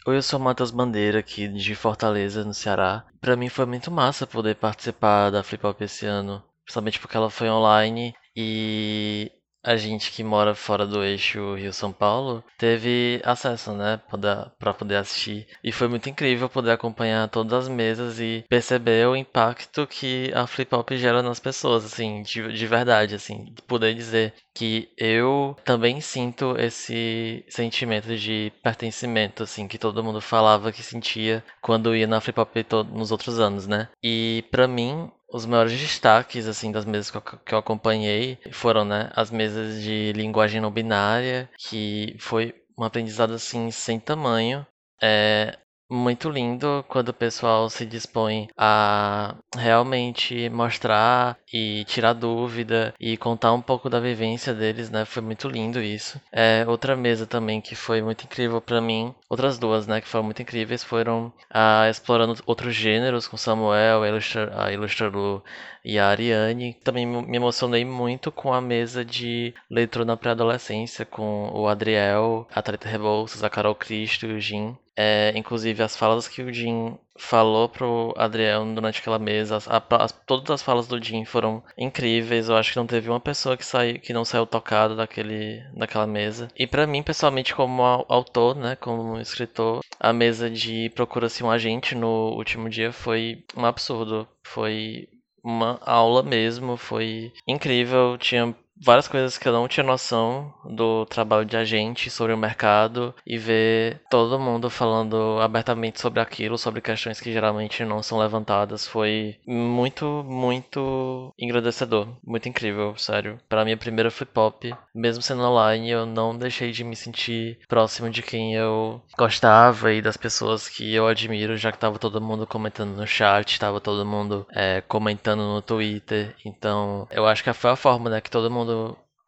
Oi, eu sou o Matheus Bandeira, aqui de Fortaleza, no Ceará. Para mim foi muito massa poder participar da Flip Hop esse ano, principalmente porque ela foi online e a gente que mora fora do eixo Rio-São Paulo teve acesso, né, para poder assistir. E foi muito incrível poder acompanhar todas as mesas e perceber o impacto que a Flip Hop gera nas pessoas, assim, de, de verdade, assim. Poder dizer que eu também sinto esse sentimento de pertencimento, assim, que todo mundo falava que sentia quando ia na Flip Hop nos outros anos, né? E para mim, os maiores destaques assim das mesas que eu, que eu, acompanhei foram né as mesas de linguagem não binária que foi um aprendizado assim sem tamanho. É, muito lindo quando o pessoal se dispõe a realmente mostrar e tirar dúvida e contar um pouco da vivência deles, né? Foi muito lindo isso. É, outra mesa também que foi muito incrível para mim, outras duas, né, que foram muito incríveis, foram a explorando outros gêneros com Samuel, a Ilustrador e a Ariane. Também me emocionei muito com a mesa de leitura na pré-adolescência com o Adriel, a Thalita Rebouças, a Carol Cristo e o Jim. É, inclusive, as falas que o Jim falou pro Adriano durante aquela mesa, as, as, todas as falas do Jim foram incríveis. Eu acho que não teve uma pessoa que, saiu, que não saiu tocada daquela mesa. E para mim, pessoalmente, como autor, né, como escritor, a mesa de Procura-se um Agente no último dia foi um absurdo. Foi uma aula mesmo, foi incrível. Tinha várias coisas que eu não tinha noção do trabalho de agente sobre o mercado e ver todo mundo falando abertamente sobre aquilo, sobre questões que geralmente não são levantadas, foi muito, muito engrandecedor, muito incrível, sério. Para minha primeira flip pop, mesmo sendo online, eu não deixei de me sentir próximo de quem eu gostava e das pessoas que eu admiro, já que tava todo mundo comentando no chat, tava todo mundo é, comentando no Twitter, então eu acho que foi a forma, né, que todo mundo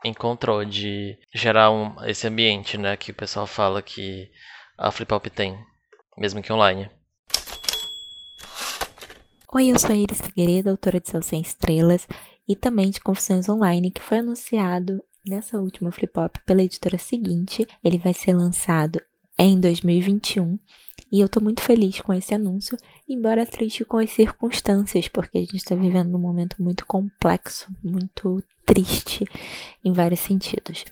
encontrou de gerar um, esse ambiente, né, que o pessoal fala que a Flip Hop tem, mesmo que online. Oi, eu sou Iris Figueiredo, autora de Céu Sem Estrelas e também de Confissões Online, que foi anunciado nessa última Flip Hop pela editora seguinte. Ele vai ser lançado em 2021 E eu tô muito feliz com esse anúncio, embora triste com as circunstâncias, porque a gente está vivendo um momento muito complexo, muito triste em vários sentidos.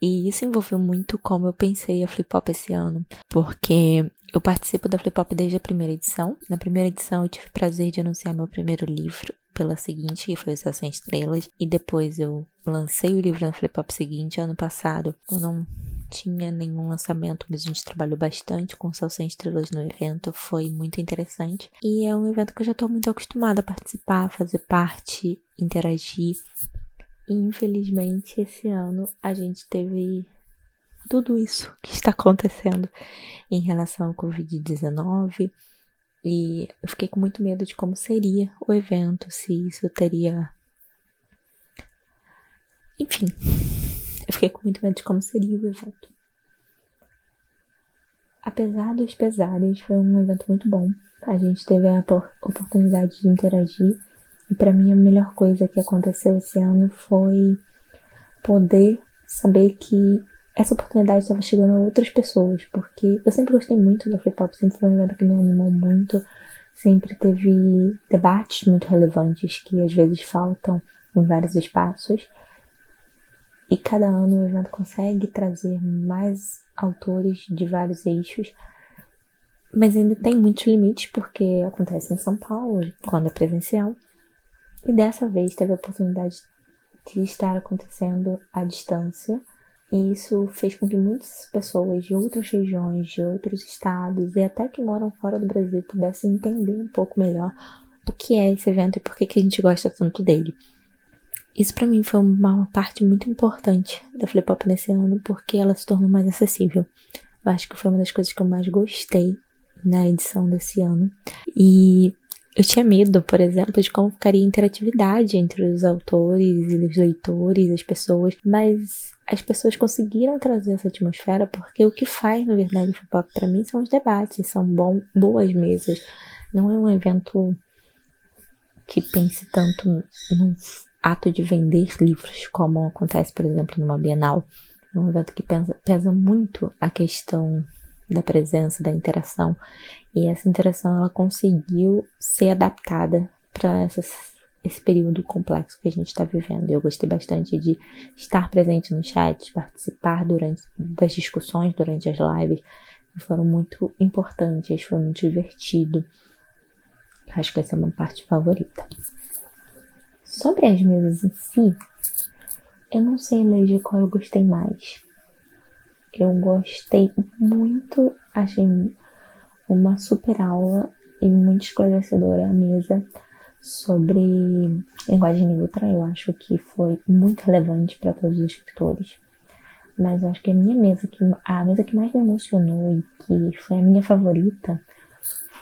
E isso envolveu muito como eu pensei a Flip Hop esse ano, porque eu participo da Flip Hop desde a primeira edição. Na primeira edição eu tive o prazer de anunciar meu primeiro livro pela seguinte, que foi o Sem Estrelas, e depois eu lancei o livro na Flip Hop seguinte, ano passado. Eu não tinha nenhum lançamento, mas a gente trabalhou bastante com Céu Sem Estrelas no evento, foi muito interessante. E é um evento que eu já estou muito acostumada a participar, fazer parte, interagir. E infelizmente esse ano a gente teve tudo isso que está acontecendo em relação ao Covid-19. E eu fiquei com muito medo de como seria o evento, se isso teria. Enfim, fiquei com muito medo de como seria o evento. Apesar dos pesares, foi um evento muito bom. A gente teve a oportunidade de interagir. E para mim a melhor coisa que aconteceu esse ano foi poder saber que essa oportunidade estava chegando a outras pessoas, porque eu sempre gostei muito do Flip Hop, sempre foi um evento que me animou muito, sempre teve debates muito relevantes que às vezes faltam em vários espaços. E cada ano o evento consegue trazer mais autores de vários eixos, mas ainda tem muitos limites porque acontece em São Paulo, quando é presencial. E dessa vez teve a oportunidade de estar acontecendo à distância. E isso fez com que muitas pessoas de outras regiões, de outros estados e até que moram fora do Brasil pudessem entender um pouco melhor o que é esse evento e por que, que a gente gosta tanto dele. Isso para mim foi uma parte muito importante da Flip Hop nesse ano, porque ela se tornou mais acessível. Eu acho que foi uma das coisas que eu mais gostei na edição desse ano. E eu tinha medo, por exemplo, de como ficaria a interatividade entre os autores e os leitores, as pessoas, mas as pessoas conseguiram trazer essa atmosfera porque o que faz, na verdade, o Flip Hop para mim são os debates, são bom, boas mesas. Não é um evento que pense tanto no ato de vender livros, como acontece, por exemplo, numa Bienal. É um evento que pesa, pesa muito a questão da presença, da interação. E essa interação ela conseguiu ser adaptada para esse período complexo que a gente está vivendo. Eu gostei bastante de estar presente no chat, participar durante das discussões durante as lives. Foram muito importantes, foi muito divertido. Acho que essa é uma parte favorita. Sobre as mesas em si, eu não sei eleger qual eu gostei mais. Eu gostei muito, achei uma super aula e muito esclarecedora a mesa sobre linguagem neutra. Eu acho que foi muito relevante para todos os escritores. Mas eu acho que a minha mesa, que, a mesa que mais me emocionou e que foi a minha favorita,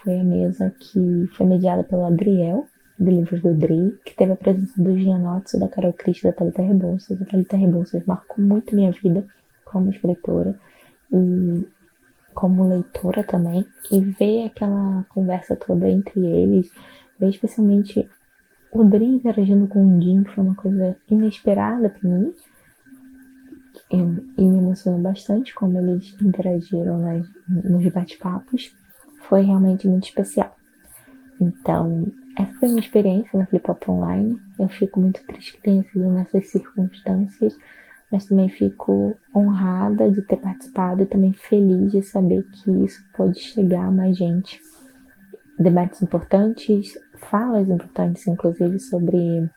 foi a mesa que foi mediada pelo Adriel, do livro do Dre, que teve a presença do Gianotto, da Carol Cristo, da Thalita Rebouças. A Thalita Rebouças marcou muito minha vida como escritora e como leitora também. E ver aquela conversa toda entre eles, ver especialmente o Dre interagindo com o Jim foi uma coisa inesperada para mim. E, e me emocionou bastante como eles interagiram nas, nos bate-papos. Foi realmente muito especial. Então, essa foi minha experiência na Flip Hop Online. Eu fico muito triste que tenha sido nessas circunstâncias, mas também fico honrada de ter participado e também feliz de saber que isso pode chegar a mais gente. Debates importantes, falas importantes, inclusive, sobre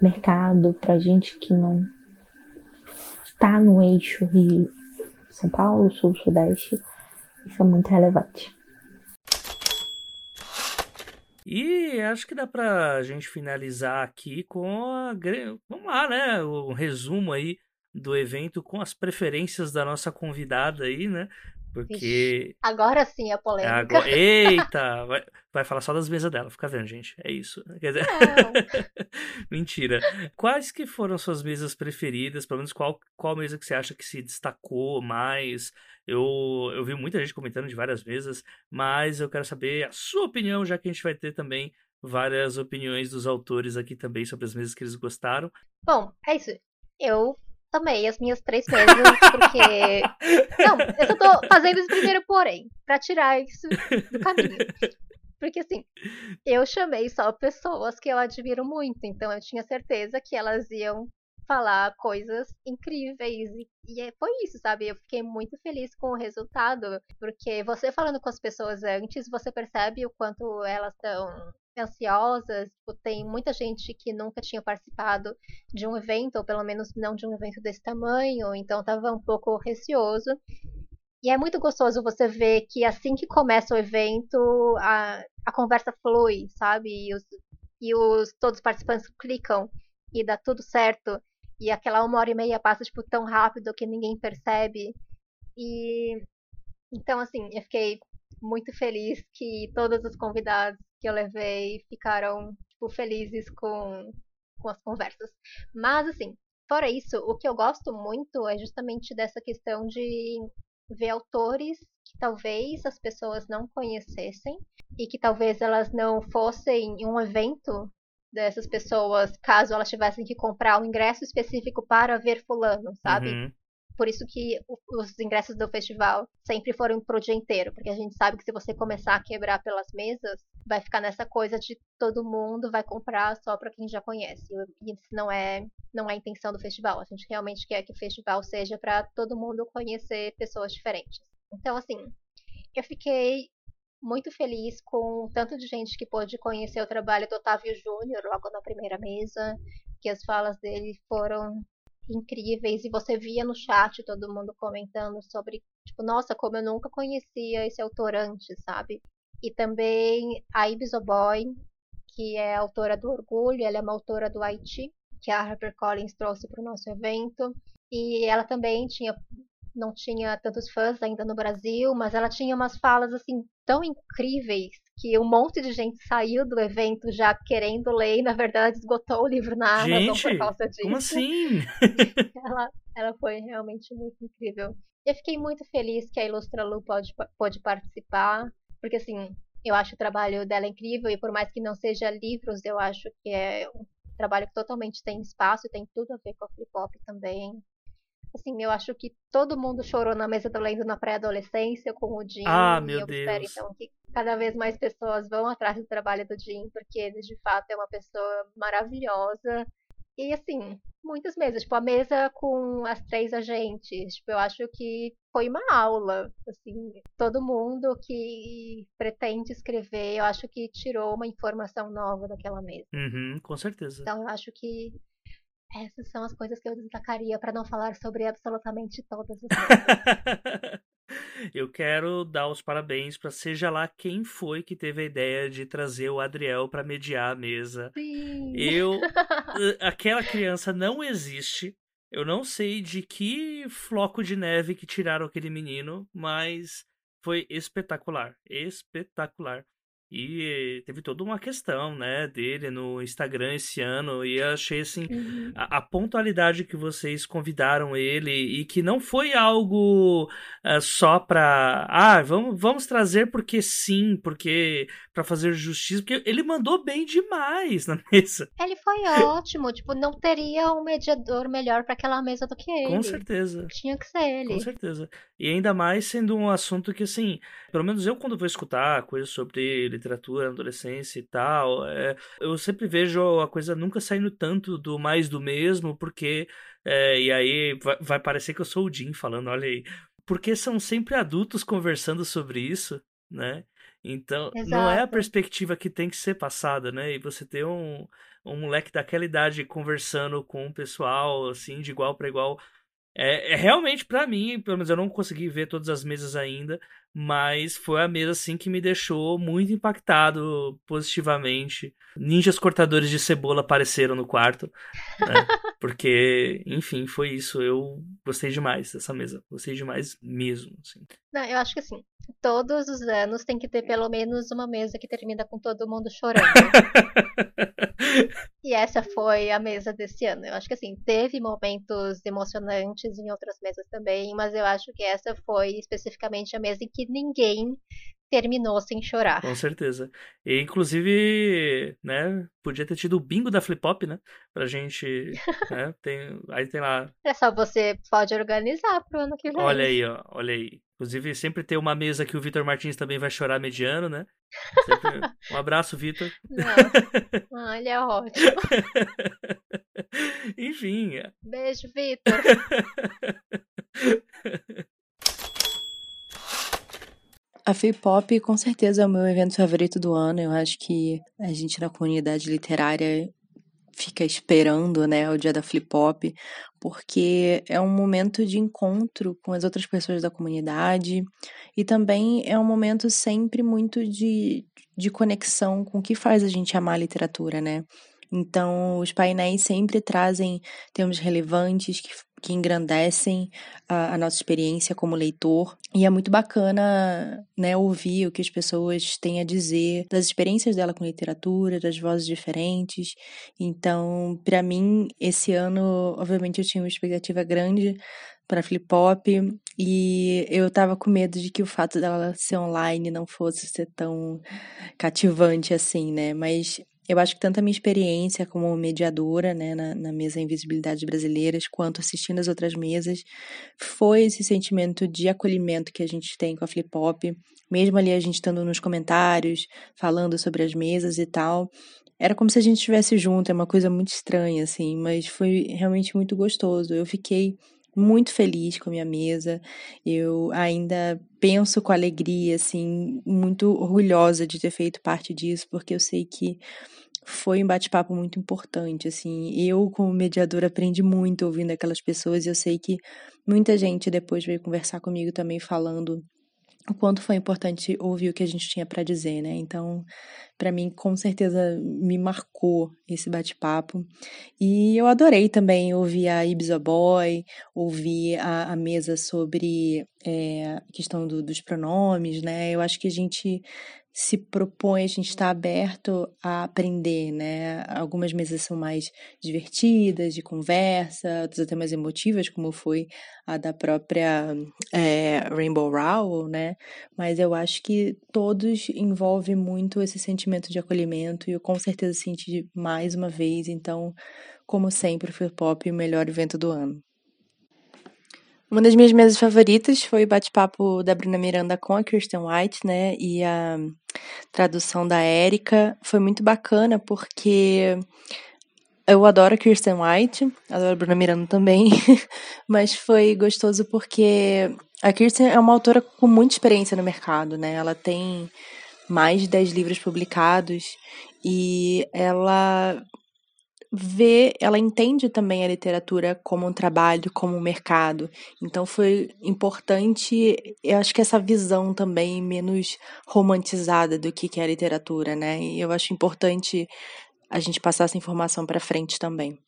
mercado para gente que não está no eixo Rio, São Paulo, Sul, Sudeste. Isso é muito relevante. E acho que dá pra gente finalizar aqui com a. Vamos lá, né? O resumo aí do evento com as preferências da nossa convidada aí, né? Porque. Agora sim a polêmica. Agora... Eita! Vai, vai falar só das mesas dela, fica vendo, gente. É isso. Quer dizer... Mentira. Quais que foram suas mesas preferidas? Pelo menos qual, qual mesa que você acha que se destacou mais? Eu, eu vi muita gente comentando de várias mesas, mas eu quero saber a sua opinião, já que a gente vai ter também várias opiniões dos autores aqui também sobre as mesas que eles gostaram. Bom, é isso. Eu amei as minhas três mesas, porque. Não, eu só tô fazendo esse primeiro porém, pra tirar isso do caminho. Porque assim, eu chamei só pessoas que eu admiro muito, então eu tinha certeza que elas iam falar coisas incríveis. E, e é, foi isso, sabe? Eu fiquei muito feliz com o resultado, porque você falando com as pessoas antes, você percebe o quanto elas estão ansiosas. Tipo, tem muita gente que nunca tinha participado de um evento, ou pelo menos não de um evento desse tamanho, então estava um pouco receoso. E é muito gostoso você ver que assim que começa o evento, a, a conversa flui, sabe? E, os, e os, todos os participantes clicam e dá tudo certo. E aquela uma hora e meia passa, tipo, tão rápido que ninguém percebe. E então, assim, eu fiquei muito feliz que todos os convidados que eu levei ficaram, tipo, felizes com, com as conversas. Mas, assim, fora isso, o que eu gosto muito é justamente dessa questão de ver autores que talvez as pessoas não conhecessem e que talvez elas não fossem em um evento dessas pessoas caso elas tivessem que comprar um ingresso específico para ver fulano, sabe? Uhum. Por isso que os ingressos do festival sempre foram pro dia inteiro, porque a gente sabe que se você começar a quebrar pelas mesas, vai ficar nessa coisa de todo mundo vai comprar só para quem já conhece. E isso não é não é a intenção do festival. A gente realmente quer que o festival seja para todo mundo conhecer pessoas diferentes. Então, assim, eu fiquei muito feliz com o tanto de gente que pôde conhecer o trabalho do Otávio Júnior logo na primeira mesa, que as falas dele foram incríveis e você via no chat todo mundo comentando sobre, tipo, nossa, como eu nunca conhecia esse autor antes, sabe? E também a Ibisoboy, que é autora do Orgulho, ela é uma autora do Haiti, que a HarperCollins trouxe para o nosso evento. E ela também tinha não tinha tantos fãs ainda no Brasil, mas ela tinha umas falas assim tão incríveis que um monte de gente saiu do evento já querendo ler e na verdade esgotou o livro na Amazon por causa disso. Como assim? ela, ela foi realmente muito incrível. Eu fiquei muito feliz que a Ilustra Lu pode, pode participar, porque assim, eu acho o trabalho dela incrível e por mais que não seja livros, eu acho que é um trabalho que totalmente tem espaço e tem tudo a ver com a flip hop também. Assim, eu acho que todo mundo chorou na mesa do Lendo na pré-adolescência com o Jim. Ah, meu e eu Deus. espero, então, que cada vez mais pessoas vão atrás do trabalho do Jim, porque ele, de fato, é uma pessoa maravilhosa. E, assim, muitas mesas. Tipo, a mesa com as três agentes. Tipo, eu acho que foi uma aula. Assim, todo mundo que pretende escrever, eu acho que tirou uma informação nova daquela mesa. Uhum, com certeza. Então, eu acho que essas são as coisas que eu destacaria para não falar sobre absolutamente todas as eu quero dar os parabéns para seja lá quem foi que teve a ideia de trazer o Adriel para mediar a mesa. Sim. Eu aquela criança não existe. Eu não sei de que floco de neve que tiraram aquele menino, mas foi espetacular, espetacular. E teve toda uma questão, né, dele no Instagram esse ano. E eu achei, assim, uhum. a, a, pontualidade que vocês convidaram ele e que não foi algo uh, só pra. Ah, vamos, vamos trazer porque sim, porque para fazer justiça. Porque ele mandou bem demais na mesa. Ele foi ótimo. tipo, não teria um mediador melhor para aquela mesa do que ele. Com certeza. Tinha que ser ele. Com certeza. E ainda mais sendo um assunto que, assim, pelo menos eu, quando vou escutar coisas sobre literatura na adolescência e tal, é, eu sempre vejo a coisa nunca saindo tanto do mais do mesmo, porque. É, e aí vai, vai parecer que eu sou o Jim falando, olha aí. Porque são sempre adultos conversando sobre isso, né? Então, Exato. não é a perspectiva que tem que ser passada, né? E você ter um, um moleque daquela idade conversando com o pessoal, assim, de igual para igual. É, é realmente para mim, pelo menos eu não consegui ver todas as mesas ainda, mas foi a mesa assim que me deixou muito impactado positivamente. Ninjas cortadores de cebola apareceram no quarto, né? Porque, enfim, foi isso. Eu gostei demais dessa mesa. Gostei demais mesmo. Assim. Não, eu acho que assim, todos os anos tem que ter pelo menos uma mesa que termina com todo mundo chorando. e essa foi a mesa desse ano. Eu acho que assim, teve momentos emocionantes em outras mesas também, mas eu acho que essa foi especificamente a mesa em que ninguém terminou sem chorar. Com certeza. E, inclusive, né, podia ter tido o bingo da Flip Hop, né? Pra gente, né, tem, aí tem lá... É só você pode organizar pro ano que vem. Olha aí, ó, olha aí. Inclusive, sempre tem uma mesa que o Vitor Martins também vai chorar mediano, né? Sempre... Um abraço, Vitor. Ah, ele é ótimo. Enfim. Beijo, Vitor. A Flip-Pop com certeza é o meu evento favorito do ano. Eu acho que a gente na comunidade literária fica esperando, né, o dia da Flip-Pop, porque é um momento de encontro com as outras pessoas da comunidade e também é um momento sempre muito de, de conexão com o que faz a gente amar a literatura, né? Então, os painéis sempre trazem temas relevantes que, que engrandecem a, a, nossa experiência como leitor. E é muito bacana né, ouvir o que as pessoas têm a dizer das experiências dela com literatura, das vozes diferentes. Então, para mim, esse ano, obviamente, eu tinha uma expectativa grande para Flip Pop e eu tava com medo de que o fato dela ser online não fosse ser tão cativante assim, né? Mas eu acho que tanto a minha experiência como mediadora né, na, na mesa Invisibilidades Brasileiras, quanto assistindo as outras mesas, foi esse sentimento de acolhimento que a gente tem com a Flip Pop, mesmo ali a gente estando nos comentários, falando sobre as mesas e tal. Era como se a gente estivesse junto, é uma coisa muito estranha, assim, mas foi realmente muito gostoso. Eu fiquei muito feliz com a minha mesa. Eu ainda penso com alegria, assim, muito orgulhosa de ter feito parte disso, porque eu sei que foi um bate-papo muito importante, assim. Eu, como mediadora, aprendi muito ouvindo aquelas pessoas e eu sei que muita gente depois veio conversar comigo também falando o quanto foi importante ouvir o que a gente tinha para dizer, né? Então, para mim, com certeza me marcou esse bate-papo. E eu adorei também ouvir a Ibiza Boy, ouvir a, a mesa sobre é, questão do, dos pronomes, né? Eu acho que a gente se propõe, a gente está aberto a aprender, né? Algumas mesas são mais divertidas, de conversa, outras até mais emotivas, como foi a da própria é, Rainbow Rowell, né? Mas eu acho que todos envolvem muito esse sentimento de acolhimento e eu com certeza senti mais uma vez, então, como sempre, o Pop o melhor evento do ano. Uma das minhas mesas favoritas foi o bate-papo da Bruna Miranda com a Kirsten White, né? E a tradução da Érica. Foi muito bacana porque eu adoro a Kirsten White, adoro a Bruna Miranda também, mas foi gostoso porque a Kirsten é uma autora com muita experiência no mercado, né? Ela tem mais de 10 livros publicados e ela vê, ela entende também a literatura como um trabalho, como um mercado. Então foi importante, eu acho que essa visão também menos romantizada do que é a literatura, né? E eu acho importante a gente passar essa informação para frente também.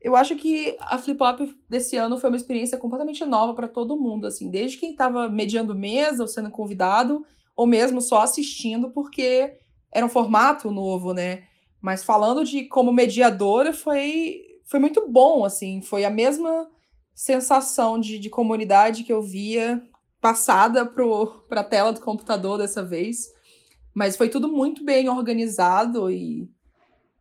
Eu acho que a Flip Hop desse ano foi uma experiência completamente nova para todo mundo, assim, desde quem estava mediando mesa ou sendo convidado, ou mesmo só assistindo, porque era um formato novo, né? Mas falando de como mediadora, foi, foi muito bom, assim, foi a mesma sensação de, de comunidade que eu via passada para a tela do computador dessa vez. Mas foi tudo muito bem organizado e,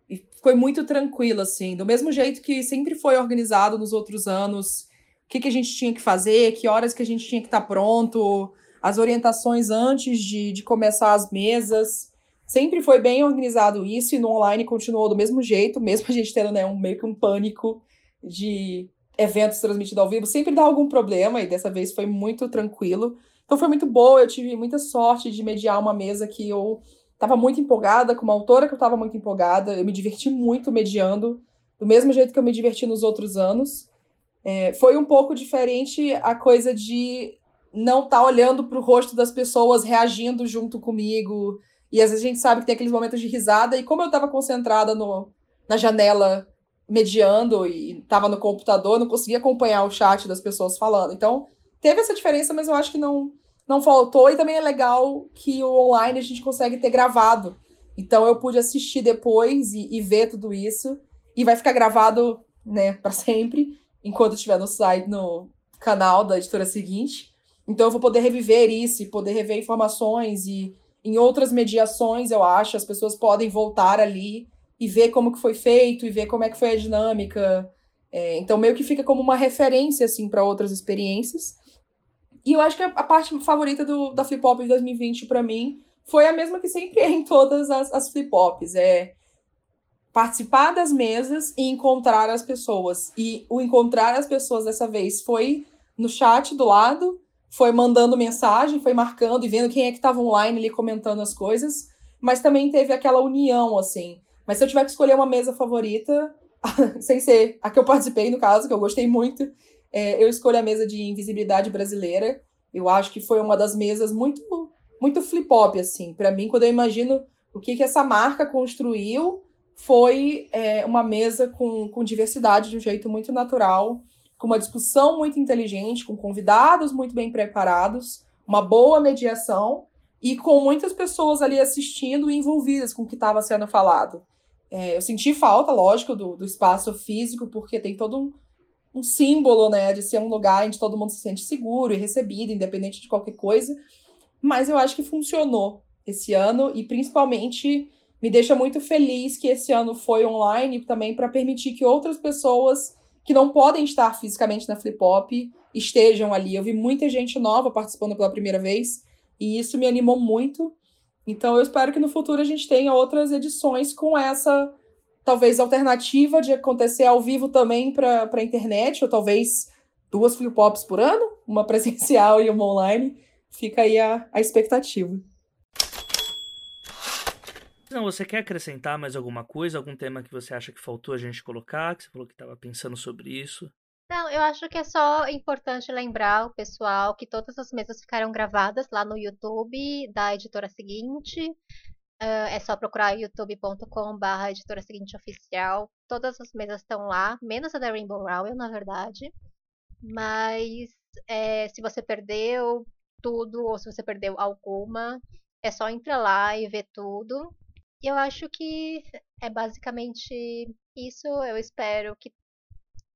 e foi muito tranquilo, assim. Do mesmo jeito que sempre foi organizado nos outros anos, o que, que a gente tinha que fazer, que horas que a gente tinha que estar tá pronto, as orientações antes de, de começar as mesas. Sempre foi bem organizado isso e no online continuou do mesmo jeito, mesmo a gente tendo né, um, meio que um pânico de eventos transmitidos ao vivo, sempre dá algum problema e dessa vez foi muito tranquilo. Então foi muito boa, eu tive muita sorte de mediar uma mesa que eu estava muito empolgada, com uma autora que eu estava muito empolgada, eu me diverti muito mediando, do mesmo jeito que eu me diverti nos outros anos. É, foi um pouco diferente a coisa de não estar tá olhando para o rosto das pessoas reagindo junto comigo, e às vezes a gente sabe que tem aqueles momentos de risada, e como eu estava concentrada no, na janela mediando e estava no computador, não conseguia acompanhar o chat das pessoas falando. Então, teve essa diferença, mas eu acho que não não faltou e também é legal que o online a gente consegue ter gravado. Então eu pude assistir depois e, e ver tudo isso e vai ficar gravado, né, para sempre, enquanto estiver no site no canal da editora seguinte. Então eu vou poder reviver isso, e poder rever informações e em outras mediações, eu acho, as pessoas podem voltar ali e ver como que foi feito e ver como é que foi a dinâmica. É, então meio que fica como uma referência assim para outras experiências. E eu acho que a, parte favorita do, da Flip Hop de 2020 para mim foi a mesma que sempre é em todas as, as Flip Hops, é participar das mesas e encontrar as pessoas. E o encontrar as pessoas dessa vez foi no chat do lado, foi mandando mensagem, foi marcando e vendo quem é que estava online ali comentando as coisas, mas também teve aquela união, assim. Mas se eu tiver que escolher uma mesa favorita, sem ser a que eu participei, no caso, que eu gostei muito, é, eu escolho a mesa de invisibilidade brasileira. Eu acho que foi uma das mesas muito, muito flip-hop, assim. para mim, quando eu imagino o que, que essa marca construiu, foi é, uma mesa com, com diversidade de um jeito muito natural com uma discussão muito inteligente, com convidados muito bem preparados, uma boa mediação e com muitas pessoas ali assistindo e envolvidas com o que estava sendo falado. É, eu senti falta, lógico, do, do espaço físico, porque tem todo um, um símbolo, né, de ser um lugar onde todo mundo se sente seguro e recebido, independente de qualquer coisa. Mas eu acho que funcionou esse ano e principalmente me deixa muito feliz que esse ano foi online também para permitir que outras pessoas que não podem estar fisicamente na Flip Hop estejam ali. Eu vi muita gente nova participando pela primeira vez e isso me animou muito. Então eu espero que no futuro a gente tenha outras edições com essa talvez alternativa de acontecer ao vivo também para a internet, ou talvez duas flip pops por ano, uma presencial e uma online. Fica aí a, a expectativa. Não, você quer acrescentar mais alguma coisa? Algum tema que você acha que faltou a gente colocar? Que você falou que estava pensando sobre isso? Não, eu acho que é só importante lembrar o pessoal que todas as mesas ficaram gravadas lá no YouTube da editora seguinte. Uh, é só procurar youtube.com/barra editora seguinte oficial. Todas as mesas estão lá, menos a da Rainbow Rowell, na verdade. Mas é, se você perdeu tudo ou se você perdeu alguma, é só entrar lá e ver tudo. Eu acho que é basicamente isso. Eu espero que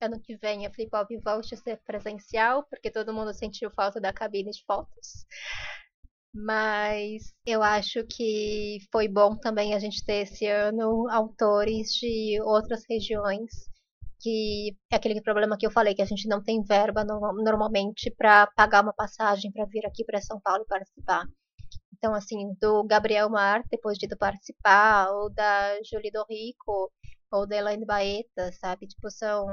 ano que vem a Flip Hop volte a ser presencial, porque todo mundo sentiu falta da cabine de fotos. Mas eu acho que foi bom também a gente ter esse ano autores de outras regiões, que é aquele problema que eu falei, que a gente não tem verba no, normalmente para pagar uma passagem para vir aqui para São Paulo participar. Então, assim, do Gabriel Mar, depois de participar, ou da Julie Rico, ou da Elaine Baeta, sabe? Tipo, são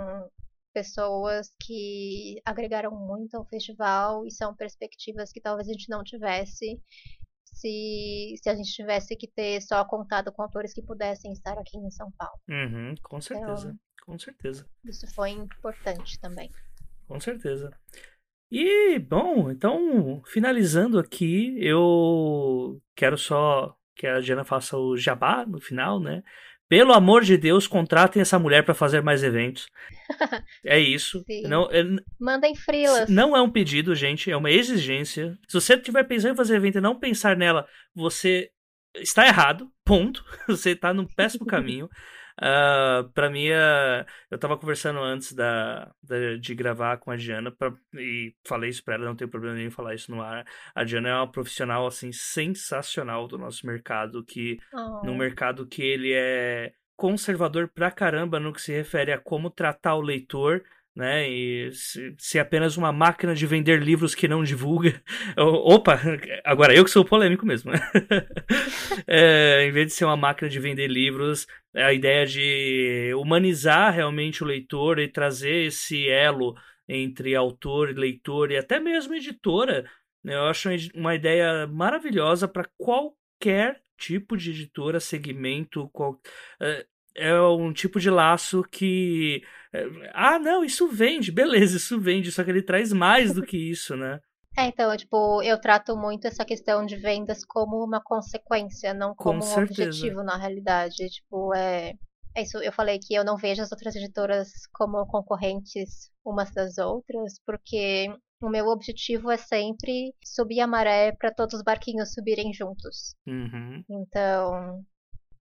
pessoas que agregaram muito ao festival e são perspectivas que talvez a gente não tivesse se, se a gente tivesse que ter só contado com autores que pudessem estar aqui em São Paulo. Uhum, com certeza, então, com certeza. Isso foi importante também. Com certeza. E, bom, então, finalizando aqui, eu quero só que a Diana faça o jabá no final, né? Pelo amor de Deus, contratem essa mulher para fazer mais eventos. É isso. Não, é, Mandem frilas. Não é um pedido, gente, é uma exigência. Se você estiver pensando em fazer evento e não pensar nela, você está errado. Ponto. Você está no péssimo caminho. Uh, ah, para mim, uh, eu tava conversando antes da, da, de gravar com a Diana pra, e falei isso pra ela, não tem problema nenhum falar isso no ar. A Diana é uma profissional, assim, sensacional do nosso mercado, que oh. no mercado que ele é conservador pra caramba no que se refere a como tratar o leitor, né? E se, se é apenas uma máquina de vender livros que não divulga. Opa, agora eu que sou polêmico mesmo. é, em vez de ser uma máquina de vender livros, é a ideia de humanizar realmente o leitor e trazer esse elo entre autor e leitor e até mesmo editora. Né? Eu acho uma ideia maravilhosa para qualquer tipo de editora, segmento, qual, é, um tipo de laço que. É, ah, não, isso vende, beleza, isso vende, só que ele traz mais do que isso, né? É, então, tipo, eu trato muito essa questão de vendas como uma consequência, não como um objetivo na realidade. Tipo, é, é isso, eu falei que eu não vejo as outras editoras como concorrentes umas das outras, porque o meu objetivo é sempre subir a maré para todos os barquinhos subirem juntos. Uhum. Então,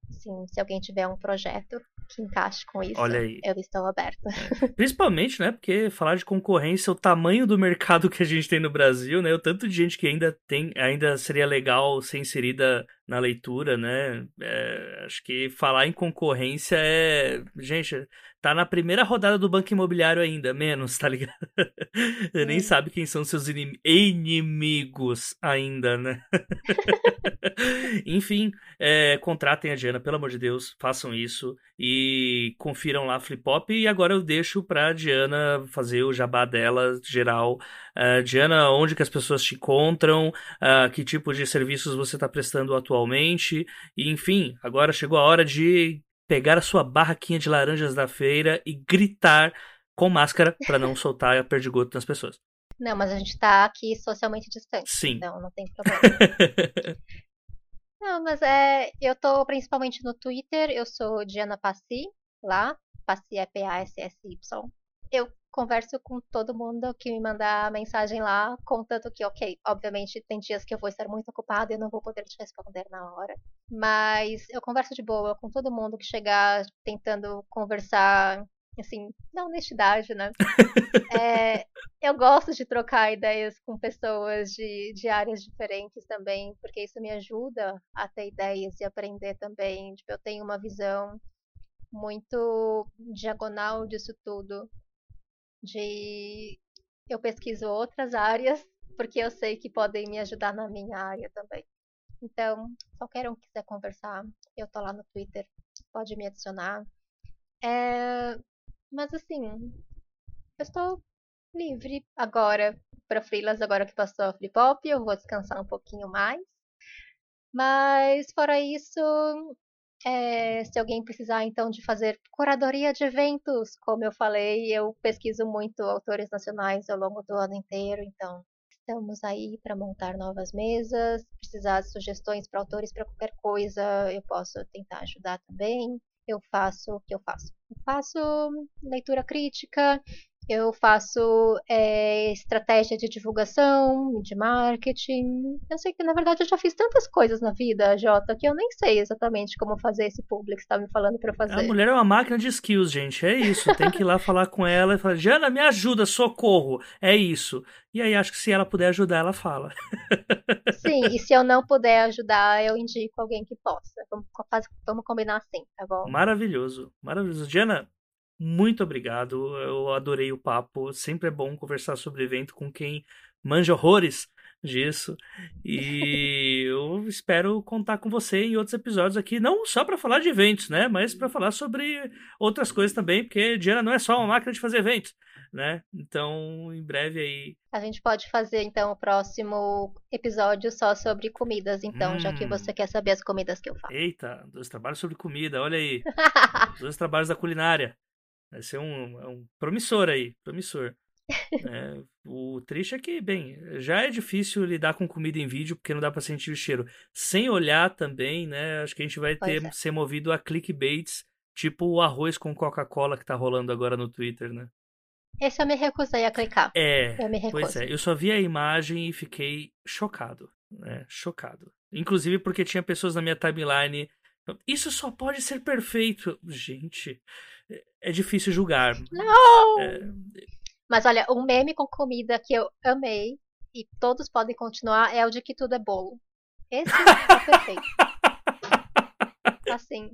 assim, se alguém tiver um projeto, que encaixe com isso, Olha aí. eu estou aberta. É. Principalmente, né? Porque falar de concorrência, o tamanho do mercado que a gente tem no Brasil, né? O tanto de gente que ainda tem, ainda seria legal ser inserida na leitura, né? É, acho que falar em concorrência é. Gente, tá na primeira rodada do Banco Imobiliário ainda, menos, tá ligado? Você nem sabe quem são seus inim inimigos ainda, né? Enfim, é, contratem a Diana, pelo amor de Deus, façam isso e confiram lá a Flipop. E agora eu deixo pra Diana fazer o jabá dela geral. Uh, Diana, onde que as pessoas te encontram? Uh, que tipo de serviços você está prestando atualmente? E, enfim, agora chegou a hora de pegar a sua barraquinha de laranjas da feira e gritar com máscara para não soltar a perdigoto nas pessoas. Não, mas a gente tá aqui socialmente distante. Sim. Então não tem problema. não, mas é. Eu tô principalmente no Twitter, eu sou Diana Passi, lá. Passi é P-A-S-S-Y. Eu converso com todo mundo que me mandar mensagem lá, contanto que, ok, obviamente tem dias que eu vou estar muito ocupada e não vou poder te responder na hora. Mas eu converso de boa com todo mundo que chegar tentando conversar assim, na honestidade, né? é, eu gosto de trocar ideias com pessoas de, de áreas diferentes também, porque isso me ajuda a ter ideias e aprender também. Tipo, eu tenho uma visão muito diagonal disso tudo. De eu pesquiso outras áreas, porque eu sei que podem me ajudar na minha área também. Então, qualquer um que quiser conversar, eu tô lá no Twitter, pode me adicionar. É, mas assim, eu estou livre agora para freelas, agora que passou a flip hop, eu vou descansar um pouquinho mais. Mas fora isso, é, se alguém precisar então de fazer curadoria de eventos, como eu falei, eu pesquiso muito autores nacionais ao longo do ano inteiro, então estamos aí para montar novas mesas. Precisar de sugestões para autores para qualquer coisa, eu posso tentar ajudar também eu faço o que eu faço? Eu faço leitura crítica, eu faço é, estratégia de divulgação, de marketing. Eu sei que, na verdade, eu já fiz tantas coisas na vida, Jota, que eu nem sei exatamente como fazer esse público que está me falando para fazer. A mulher é uma máquina de skills, gente. É isso. Tem que ir lá falar com ela e falar: Jana, me ajuda, socorro. É isso. E aí, acho que se ela puder ajudar, ela fala. Sim, e se eu não puder ajudar, eu indico alguém que possa. Vamos, vamos combinar assim, tá bom? Maravilhoso, maravilhoso. Diana, muito obrigado. Eu adorei o papo. Sempre é bom conversar sobre evento com quem manja horrores disso. E eu espero contar com você em outros episódios aqui, não só para falar de eventos, né, mas para falar sobre outras coisas também, porque Diana não é só uma máquina de fazer eventos, né? Então, em breve aí. A gente pode fazer então o próximo episódio só sobre comidas, então, hum. já que você quer saber as comidas que eu faço. Eita, dois trabalhos sobre comida, olha aí. dois trabalhos da culinária. Vai ser um, é um promissor aí, promissor. é, o triste é que, bem, já é difícil lidar com comida em vídeo porque não dá para sentir o cheiro. Sem olhar também, né? Acho que a gente vai ter é. ser movido a clickbaits, tipo o arroz com Coca-Cola que tá rolando agora no Twitter, né? Esse eu me recusei a clicar. É, eu me pois é. Eu só vi a imagem e fiquei chocado, né? Chocado. Inclusive porque tinha pessoas na minha timeline. Isso só pode ser perfeito. Gente, é difícil julgar. Não! É... Mas olha, um meme com comida que eu amei e todos podem continuar é o de que tudo é bolo. Esse é perfeito. Assim,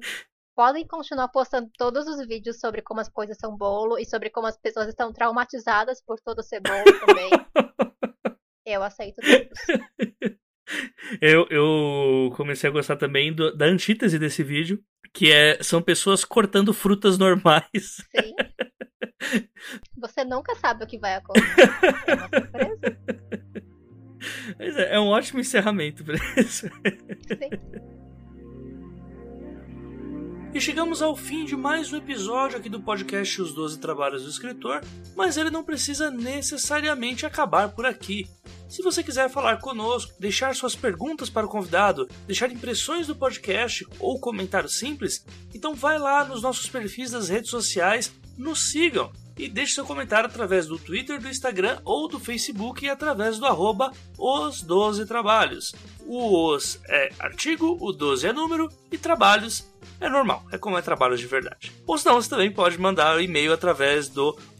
podem continuar postando todos os vídeos sobre como as coisas são bolo e sobre como as pessoas estão traumatizadas por todo ser bolo também. eu aceito todos. Eu, eu comecei a gostar também do, da antítese desse vídeo, que é são pessoas cortando frutas normais. Sim. Você nunca sabe o que vai acontecer. É uma surpresa. É, é um ótimo encerramento para isso. Sim. E chegamos ao fim de mais um episódio aqui do podcast Os Doze Trabalhos do Escritor, mas ele não precisa necessariamente acabar por aqui. Se você quiser falar conosco, deixar suas perguntas para o convidado, deixar impressões do podcast ou comentário simples, então vai lá nos nossos perfis das redes sociais, nos sigam e deixe seu comentário através do Twitter, do Instagram ou do Facebook e através do arroba os 12 trabalhos. O os é artigo, o 12 é número e trabalhos É normal, é como é trabalho de verdade. Ou senão você também pode mandar o e-mail através do